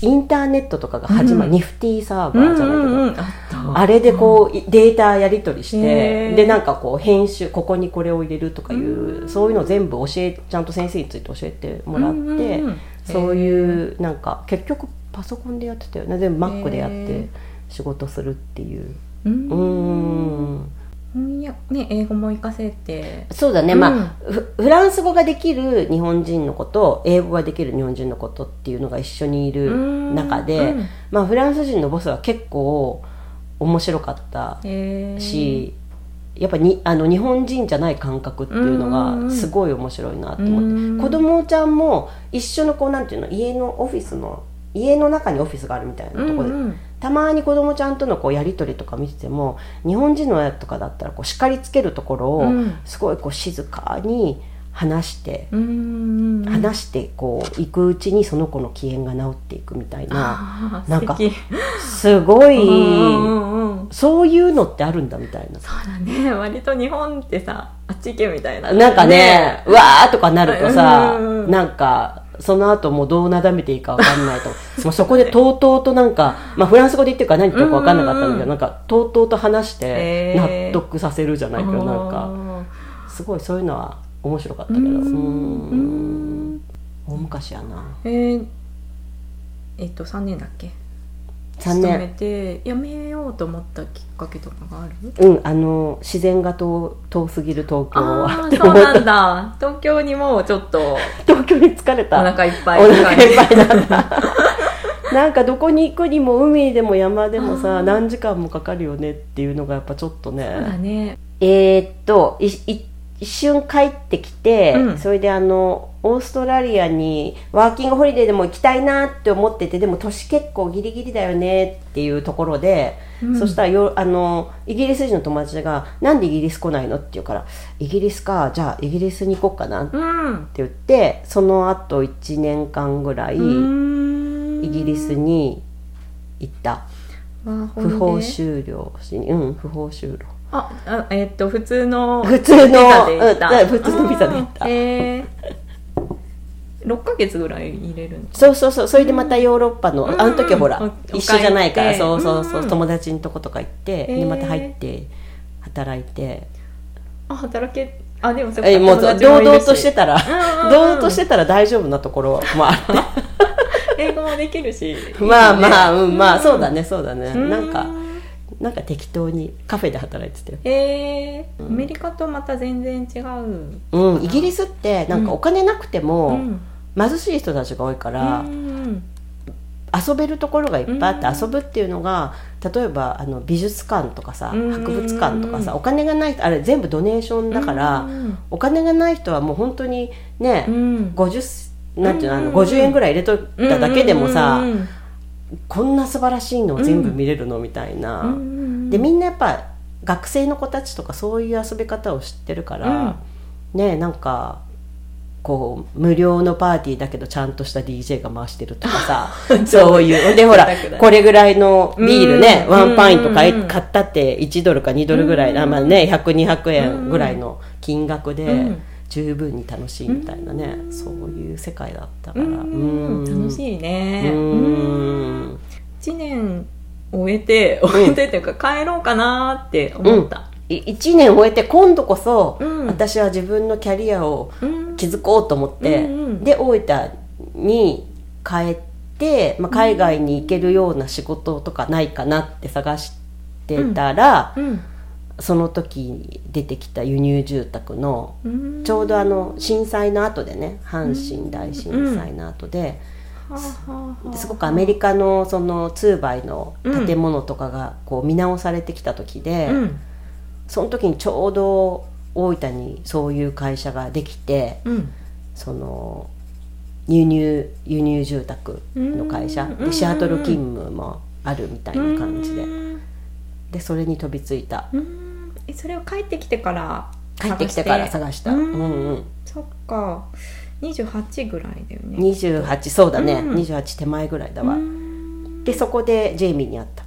インターネットとかが始まる、うん。ニフティサーバーじゃないけど、うんうんうん。あれでこういデータやり取りしてでなんかこう編集ここにこれを入れるとかいうそういうの全部教えちゃんと先生について教えてもらって、そういうなんか結局パソコンでやってたよね。全部 Mac でやっへて仕事するっていう。うんね英語も活かせて。そうだね、うん。まあフフランス語ができる日本人の子と英語ができる日本人の子とっていうのが一緒にいる中で、うん。まあ、フランス人のボスは結構面白かったし、やっぱにあの日本人じゃない感覚っていうのがすごい面白いなと思って、うん。子供ちゃんも一緒のこうなんていうの家のオフィスの家の中にオフィスがあるみたいなところで、たまに子供ちゃんとのこうやり取りとか見てても日本人の親とかだったらこう叱りつけるところをうん。すごいこう静かに話して、うん。話してこう行くうちにその子の機嫌が治っていくみたいな。なんかすごい、そういうのってあるんだみたいな。そうだね。割と日本ってさあっち行けみたいな。なんかね、うわーとかなるとさ、うんうん。なんか、その後もうどうなだめていいかわかんないと。[LAUGHS] そこでとうとうとなんか、まあフランス語で言ってるから何言ってるかわかんなかったんだけど、なんか、とうとうと話して納得させるじゃないけど、なんか、すごいそういうのは面白かったけど、ううん。大昔やな。えーえっと3年だっけ？3勤め年。て辞めようと思ったきっかけとかがある？うん、あの、自然が遠遠すぎる東京あは。そうなん。だ東京にもうちょっと [LAUGHS] 東京に疲れおた。腹いっぱいお腹いっぱいだった。[LAUGHS] なんかどこに行くにも海でも山でもさ何時間もかかるよねっていうのがやっぱちょっとそうだねねえーっと一瞬帰ってきて、うんそれであのオーストラリアにワーキングホリデーでも行きたいなって思っててでも年結構ギリギリだよねっていうところで、うん。そしたらよあのイギリス人の友達が「なんでイギリス来ないの?」って言うから「イギリスかじゃあイギリスに行こうかな」ってうん言ってその後1年間ぐらい、イイギリスに行った。不法就就労しにうん不法就労。ああえっと普通の普通のビザで行った。うん普通のビザで行った。あーへー6ヶ月ぐらい入れるそうそうそう。それでまたヨーロッパの、うん。あの時はほら、うん。一緒じゃないから。そうそうそう、うん友達のとことか行って、へーでまた入って働いて。あ働けあでもそえもう堂々としてたら、うんうんうん。堂々としてたら大丈夫なところもあって。[LAUGHS] 英語もできるし。まあまあ、うん、まあそうだねねそうだね、うん。なんかなんか適当にカフェで働いてたよえー、アメリカとまた全然違う。うん、イギリスってなんかお金なくても、うん貧しい人たちが多いから、うん遊べるところがいっぱいあって、うん。遊ぶっていうのが例えばあの美術館とかさ、うん博物館とかさお金がない人あれ全部ドネーションだから、うんお金がない人はもう本当にね、うん。50なんていうのあのうん50円ぐらい入れとっただけでもさ、こんな素晴らしいのを全部見れるのみたいな、でみんなやっぱ学生の子たちとかそういう遊び方を知ってるから、ねなんかこう無料のパーティーだけどちゃんとした DJ が回してるとかさ [LAUGHS] そういうでほらこれぐらいのビールね、うん。ワンパイント買いうん。買ったって1ドルか2ドルぐらい、うん。あまあね100200円ぐらいの金額でうん。十分に楽しいみたいなね、そういう世界だったから、うん。楽しいいね。ううん。ん1年終えて終えてっていうか帰ろうかなって思った。1年終えて今度こそ、うん。私は自分のキャリアをうん築こうと思って、うんうん。で大分に帰って、まあ、海外に行けるような仕事とかないかなって探してたら、うん。その時に出てきた輸入住宅のうん。ちょうどあの震災の後でね阪神大震災の後で、すごくアメリカのその2倍の建物とかがこう見直されてきた時で、うん。その時にちょうど大分にそういう会社ができて。うん。その輸入輸入住宅の会社。うん。でシアトル勤務もあるみたいな感じで。うん。でそれに飛びついた。うん。えそれを帰ってきてから帰ってきてから探した。ううんんうん。そっか。28ぐらいだよね28そうだね。うん。28手前ぐらいだわ。うん。でそこでジェイミーに会った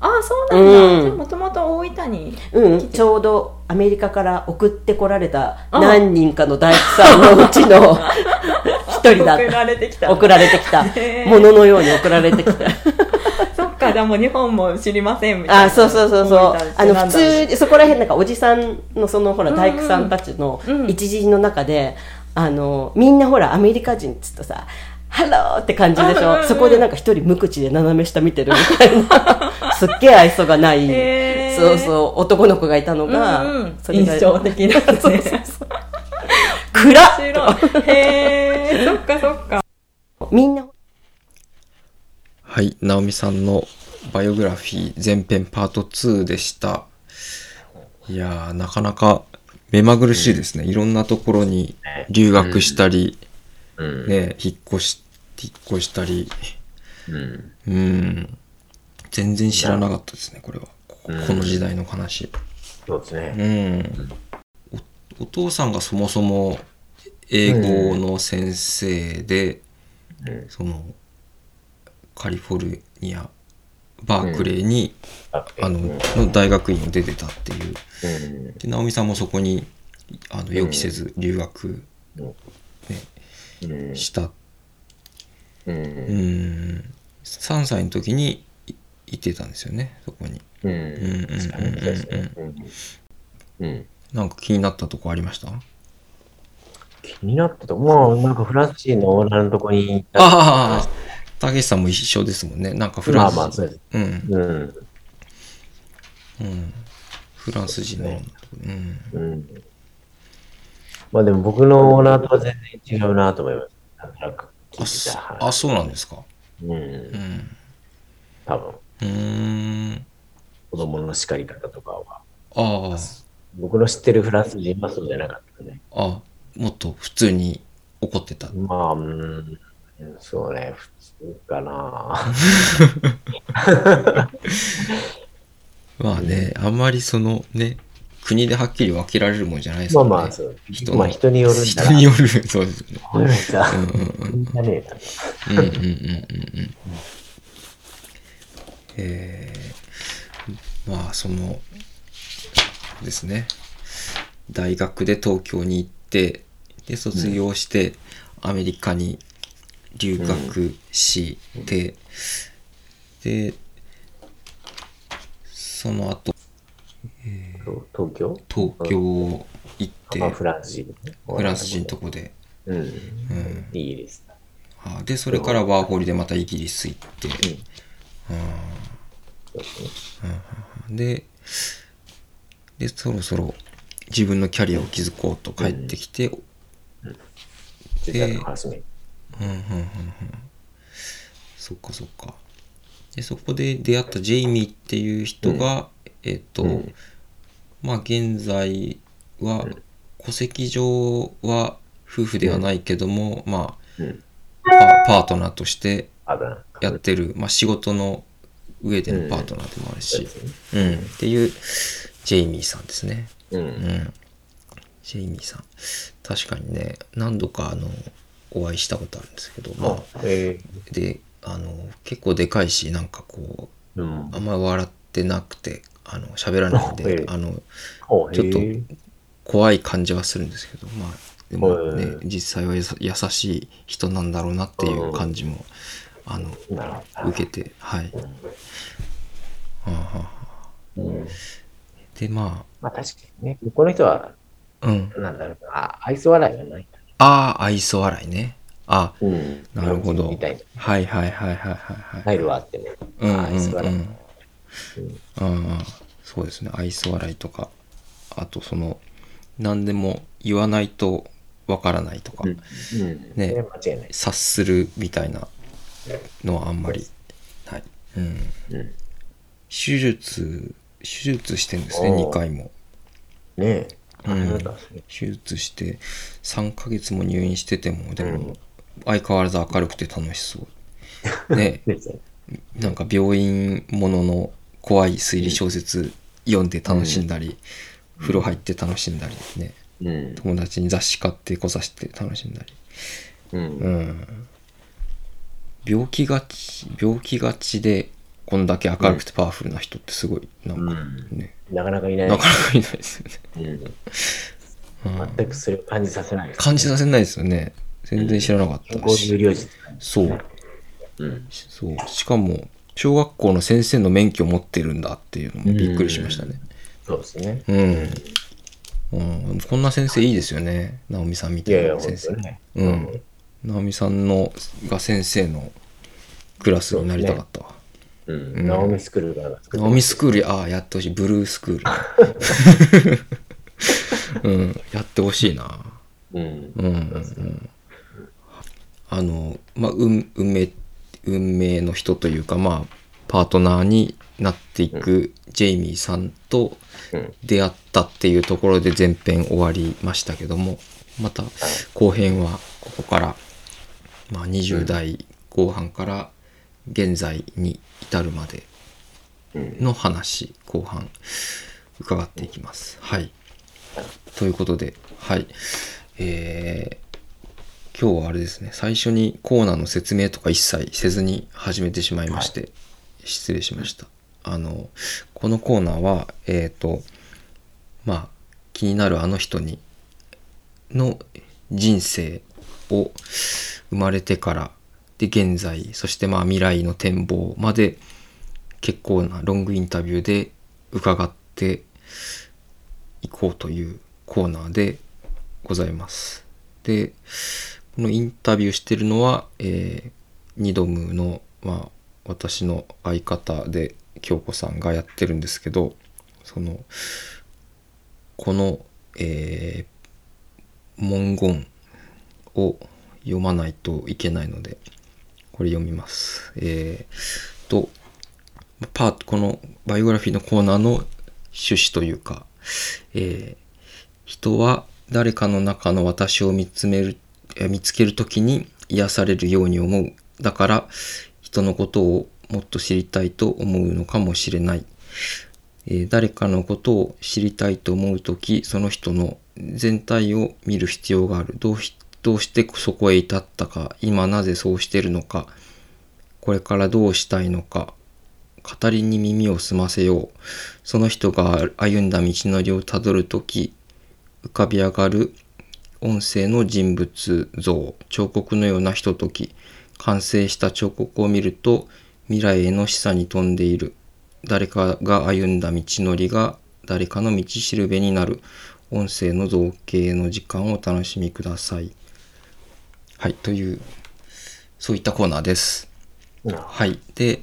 あそうなんだ、もともと大分にうん。ちょうどアメリカから送ってこられたあ。何人かの大工さんのうちの [LAUGHS] 一人だっ送たられてきた。送られてきた。[LAUGHS] もののように送られてきた。[LAUGHS] そっかじゃあもう日本も知りませんみたいな。あそうそうそうそう。あの普通そこら辺なんかおじさんのそのほらうん。うん大工さんたちのうん。一時の中で、あのみんなほらアメリカ人っつうとさ「ハロー!」って感じでしょ、うんうんうん。そこでなんか一人無口で斜め下見てるみたいな。[LAUGHS] すっげえ愛想がない、へー。そうそう男の子がいたのが、うんうん。それが印象的なんですね。そうそうそう。暗っ！へえそっかそっか。みんな。はい、直美さんのバイオグラフィー前編パート2でした。いやー、なかなか目まぐるしいですね。いろんなところに留学したり、うん。ね、引っ越し、引っ越したり、うん。うん、全然知らなかったですね、これは。この時代の話。そうですね。うん。おお父さんがそもそも英語の先生で、うんその、カリフォルニア、バークレーに、ああの、の大学院を出てたっていう。うん。で、直美さんもそこに、あの、予期せず留学うん。した。う。うんん。3歳の時にい行ってたんですよね、そこに。うん。うんうんうん。なんか気になったとこありました？気になったと、もうなんかフランス人のオーナーのとこに行った。ああ、たけしさんも一緒ですもんね。なんかフランス。まあまあ、そうです。うん。うん。うん。フランス人の。うん。うん。まあでも僕のオーナーとは全然違うなと思います。なんか聞あ、いた話。あそうなんですか。うんう。ん。多分、うーん。子供の叱り方とかは。あ僕の知ってるフランス人はそうじゃなかったね。あ、あもっと普通に怒ってた。まあ、うん、そうね、普通かな。[LAUGHS] まあね、あんまりそのね、国ではっきり分けられるもんじゃないですもんね。まあまあ、そう。人の。まあ人によるんだ人による、そうですよね。これさ、うん。うん。うん。じゃねえな。うん。うん。うん。うん。うん。えー、まあそのですね大学で東京に行ってで卒業してアメリカに留学して、でその後東京？東京行ってまあ、フランス人ね。フランス人とこで、うん。うん、いいです。あでそれからワーホリでまたイギリス行って、そうですね。ででそろそろ自分のキャリアを築こうと帰ってきて、実際のハラスメンうんうんうんうん。そっかそっか。でそこで出会ったジェイミーっていう人が、えっ、と、うんまあ現在は戸籍上は夫婦ではないけども、まト。うん。あパパートナーとしてあだな。やってる、まあ、仕事の上でのパートナーでもあるし、そうんっていうジェイミーさんですね。う。うんん。ジェイミーさん。確かにね、何度かあの、お会いしたことあるんですけど、まあ、えで、あの、結構でかいし、なんかこー、うんう、あんまり笑ってなくて、あの、喋らないん [LAUGHS] ええで、あの、おちょっと怖い感じはするんですけど、まあ、でもねええ、実際はやさ優しい人なんだろうなっていう感じも、あの、受けて、はい。はあはあはで、ままあ確かにね、向こうの人は、あ、うん。なんだろうな、あ愛想笑いがない。ああ、愛想笑いね。あうん。なるほど。はいはいはいはいはいはい。入るはあっても。うんうんあ愛想笑い。うん。そうですね。愛想笑いとか、あとその、何でも言わないとわからないとか、うん。うん。ね。察するみたいなのはあんまりない。うん。うん。手術、手術してんですね、おー2回も。ねえ。うん手術して3ヶ月も入院しててもでもうん相変わらず明るくて楽しそうね [LAUGHS] なんか病院ものの怖い推理小説読んで楽しんだり、風呂入って楽しんだりねうん。友達に雑誌買ってこさして楽しんだりうん。うん病気がち病気がちでこんだけ明るくてパワフルな人ってすごいなんかうんね、なかなかいない。なかなかいないですよね、うん。うん全くそれを感じさせない。感じさせないですよね全然知らなかったし。そううん。そうしかも小学校の先生の免許を持ってるんだっていうのもびっくりしましたねそうですね。うん、うん、こんな先生いいですよね直美さんみたいいやいや、な先生本当ね。うん直美さんのが先生のクラスになりたかったわううん。ナオミスクールがナオミスクール、ああ、やってほしい。ブルースクール。[LAUGHS] うん、やってほしいな。うん。うんうんうん。あの、まあ、運運命、運命の人というか、まあ、パートナーになっていくジェイミーさんとうん。出会ったっていうところで前編終わりましたけども、また後編はここから、まあ、20代後半から現在に至るまでうん。の話後半伺っていきます。はい。ということで、はい。えー今日はあれですね、最初にコーナーの説明とか一切せずに始めてしまいまして、失礼しました。あの、このコーナーは、えっ、と、まあ、気になるあの人に、の人生を生まれてから、で、現在、そしてまあ未来の展望まで、結構なロングインタビューで伺っていこうというコーナーでございます。で、ここのインタビューしてるのは、えーニドムの、まあ、私の相方で京子さんがやってるんですけど、その、この、えー文言を読まないといけないので、これ読みます。えーと、パート、このバイオグラフィーのコーナーの趣旨というか、えー人は誰かの中の私を見つめる、見つけるときに癒されるように思う。だから、人のことをもっと知りたいと思うのかもしれない。え誰かのことを知りたいと思うとき、その人の全体を見る必要がある。どうしどうしてそこへ至ったか、今なぜそうしてるのか、これからどうしたいのか、語りに耳を澄ませよう。その人が歩んだ道のりをたどるとき、浮かび上がる音声の人物像、彫刻のようなひととき、完成した彫刻を見ると、未来への示唆に富んでいる。誰かが歩んだ道のりが誰かの道しるべになる。音声の造形の時間をお楽しみください。はい、という、そういったコーナーです。うんはい。で、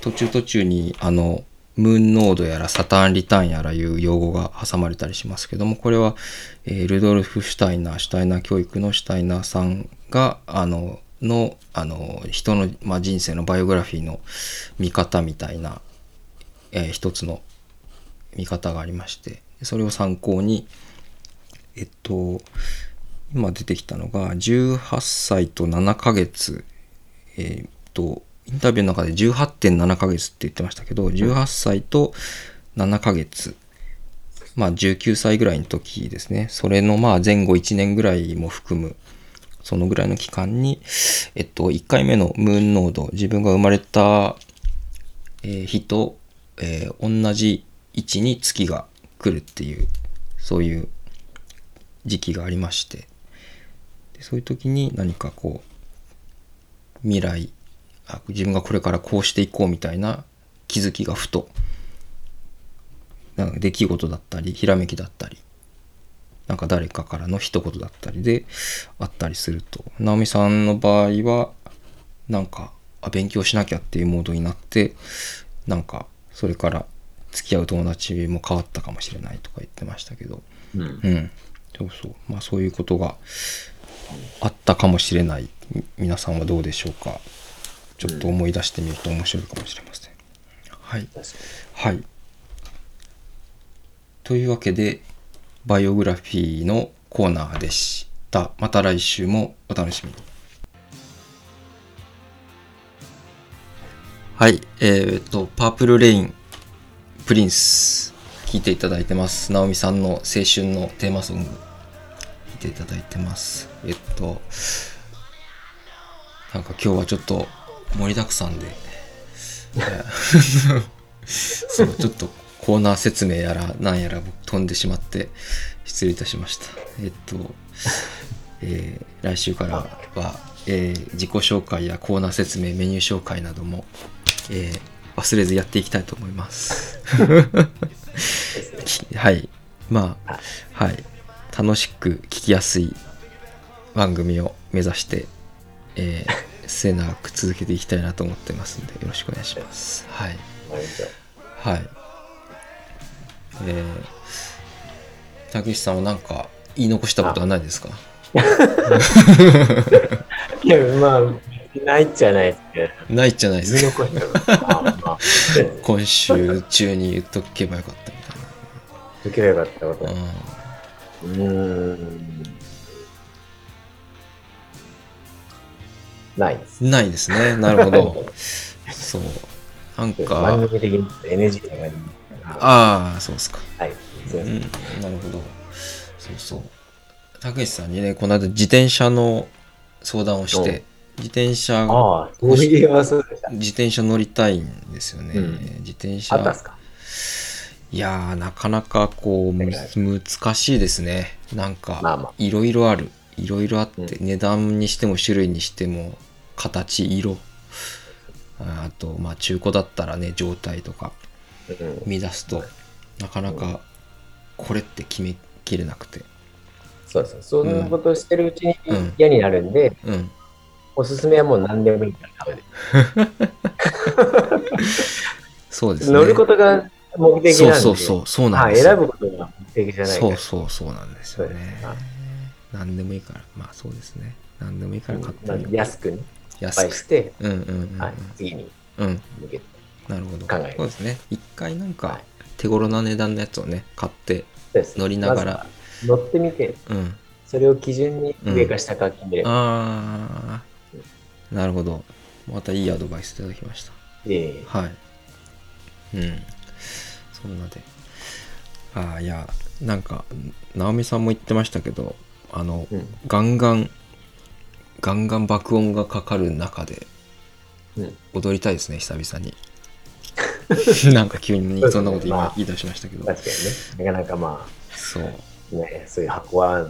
途中途中に、あの、ムーンノードやらサターンリターンやらいう用語が挟まれたりしますけども、これは、えルドルフ・シュタイナー、シュタイナー教育のシュタイナーさんが、あの、の、あの、人の、まあ、人生のバイオグラフィーの見方みたいな、えー一つの見方がありまして、それを参考に、えっと、今出てきたのが、18歳と7ヶ月、えーっと、インタビューの中で18.7ヶ月って言ってましたけど、18歳と7ヶ月、まあ19歳ぐらいの時ですね。それのまあ前後1年ぐらいも含む、そのぐらいの期間に、えっと、1回目のムーンノード、自分が生まれた、えー日と、えー同じ位置に月が来るっていう、そういう時期がありまして、でそういう時に何かこう、未来あ自分がこれからこうしていこうみたいな気づきがふとなんか出来事だったりひらめきだったりなんか誰かからの一言だったりであったりすると直美さんの場合はなんかあ勉強しなきゃっていうモードになってなんかそれから付き合う友達も変わったかもしれないとか言ってましたけどうん。うん、そうそう。まあそういうことがあったかもしれない。み皆さんはどうでしょうか？ちょっと思い出してみると面白いかもしれません。はい。はい。というわけで、バイオグラフィーのコーナーでした。また来週もお楽しみに。はい。えっ、と、パープルレイン、プリンス、聴いていただいてます。ナオミさんの青春のテーマソング、聴いていただいてます。えっと、なんか今日はちょっと盛りだくさんで、[LAUGHS] そう、ちょっとコーナー説明やらなんやら僕飛んでしまって失礼いたしました。えっと、えー来週からは、えー自己紹介やコーナー説明、メニュー紹介なども、えー忘れずやっていきたいと思います。[LAUGHS] きはい。まあ、はい。楽しく聞きやすい番組を目指して、えー末永く続けていきたいなと思ってますんでよろしくお願いします。はい。はい。えー、たけしさんは何か言い残したことはないですか？いや、まあ、ないっちゃないですけど。ないじゃないです [LAUGHS] か今週中に言っとけばよかったみたい受ければよかったこと。な、うーん。ないです。うん、ないですねなるほどそうなん番か組的に NG がありああそうですかはい。すいませんうん、なるほど。そうそう。たけしさんにね、この間自転車の相談をして、自転車、ああ。自転車乗りたいんですよね。うん自転車。あったっすか？いやー、なかなかこう、む難しいですね。なんか、いろいろある。いろいろあって、う値段にしても種類にしても、形、色。ああと、まあ中古だったらね、状態とかうん。見出すと、なかなかこれって決めきれなくて。そうです。そんなことしてるうちにうん嫌になるんで、うん。おすすめはもう何でもいいから食べて。[LAUGHS] そうですね。乗ることが目的なんで。そうそうそう、そうなんはい、ですよ。選ぶことが目的じゃない。そうそうそうなんですよね。何でもいいから、まあそうですね。何でもいいから買ってまあみよう。安くね、安く。倍して、うんうんうん。はい、次にうん。向けて。なるほど。考えるそうですね。一回なんはかい手頃な値段のやつをね、買って、乗りながらま乗ってみて、うん。それを基準に上か下か決めれば。あー、なるほど。またいいアドバイスいただきました。ええはい。うん。そんなで。ああ、いや、なんか、直美さんも言ってましたけど、あの、うんガンガン、ガンガン爆音がかかる中でうん踊りたいですね、久々に。[LAUGHS] なんか急にそんなこと今まあ言い出しましたけど。確かにね、なかなかまそう。あ、ね、そういう箱は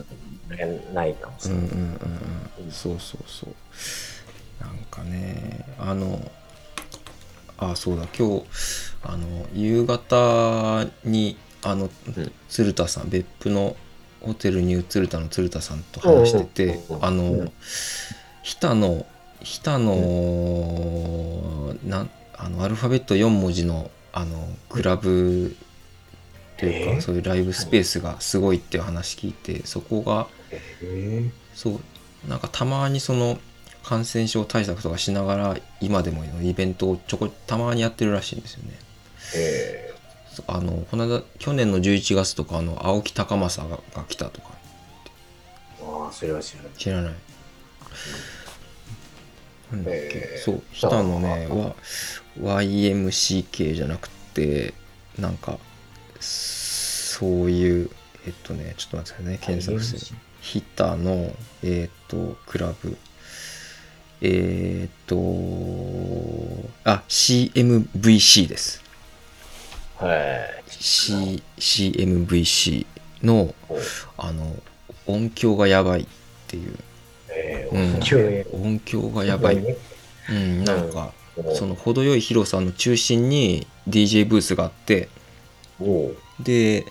ないかもしれない。うんうんうんうん。そうそうそう。なんかね、あの、あ、そうだ、今日、あの、夕方に、あの、ん鶴田さん、別府のホテルニュー鶴田の鶴田さんと話しててあのうん、日田の、日田の、なん、あの、アルファベット4文字の、あの、クラブというか、えー？そういうライブスペースがすごいっていう話聞いて、そこが、えそうなんかたまにその感染症対策とかしながら今でもイベントをちょこたまにやってるらしいんですよね。えそうあのこの間去年の11月とかあの青木高政がが来たとか。ああ、それは知らない。知らない。なんだっけ、えーそう日田のねは。YMCK じゃなくてなんかそういうえっとねちょっと待ってくださいね。検索する日田のえっ、とクラブ。えっ、とあ CMVC です。はい。C CMVC のおあの音響がやばいっていう。えうん。ー、音響や音響がやばい、ね。うん、なんか、う。んその程よい広さの中心に DJ ブースがあって。で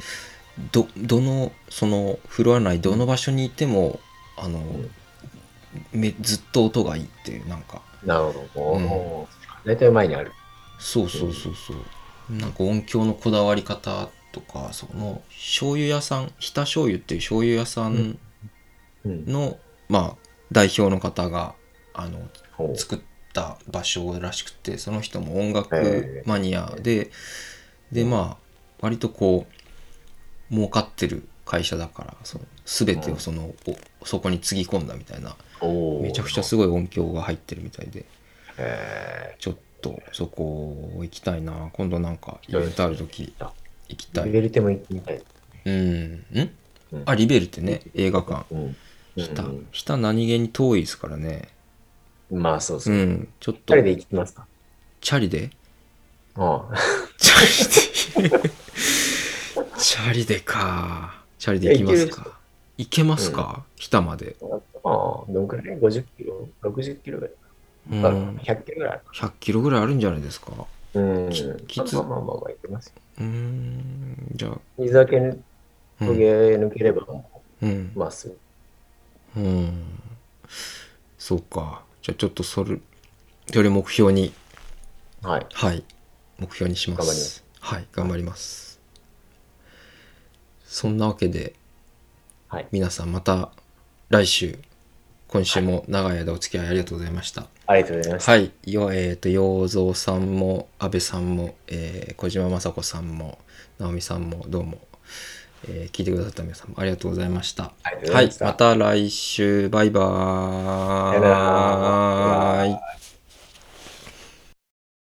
どどのそのフロア内どの場所にいてもあの、めずっと音がいいっていうなんか。なるほど。うん。大体前にある。そうそうそうそうなんか音響のこだわり方とかその醤油屋さん日田醤油っていう醤油屋さんうん。の、まあ代表の方があの作った場所らしくてその人も音楽へマニアで、でまあ割とこう儲かってる会社だからその全てをその、おそこにつぎ込んだみたいなめちゃくちゃすごい音響が入ってるみたいで。えちょっとそこ行きたいな。今度なんかイベントある時ー行きたい。リベルテも行ってみたい。うん。ん？うん。あリベルってね映画館。うん。日田うん日田何気に遠いですからね。まあそうそう。う。二ん。ちょっと。人で行きますか？チャリで？ああ。チャリでチャリでかチャリで行きますか？行けますか、日田まで。ああ、どんくらい ?50 キロ ?60 キロぐらい？うん。あ100キロぐらいある。100キロぐらいあるんじゃないですか。うん。ききつ。まあまあまあまあ行けます。よ。うーんじゃあ。水だけう遂ん、げ抜ければ、うん。まあすぐ。うん、そうか。じゃあちょっとそれそれ目標に。はい。はい。目標にします。頑張ります。はい頑張ります。そんなわけではい。皆さんまた来週。今週も長い間お付き合いありがとうございましたありがとうございます。はい。よえっ、と洋蔵さんも安倍さんも、えー小島雅子さんも直美さんもどうも、えー聞いてくださった皆さんもありがとうございました。いました。はい。また来週。バイバーイ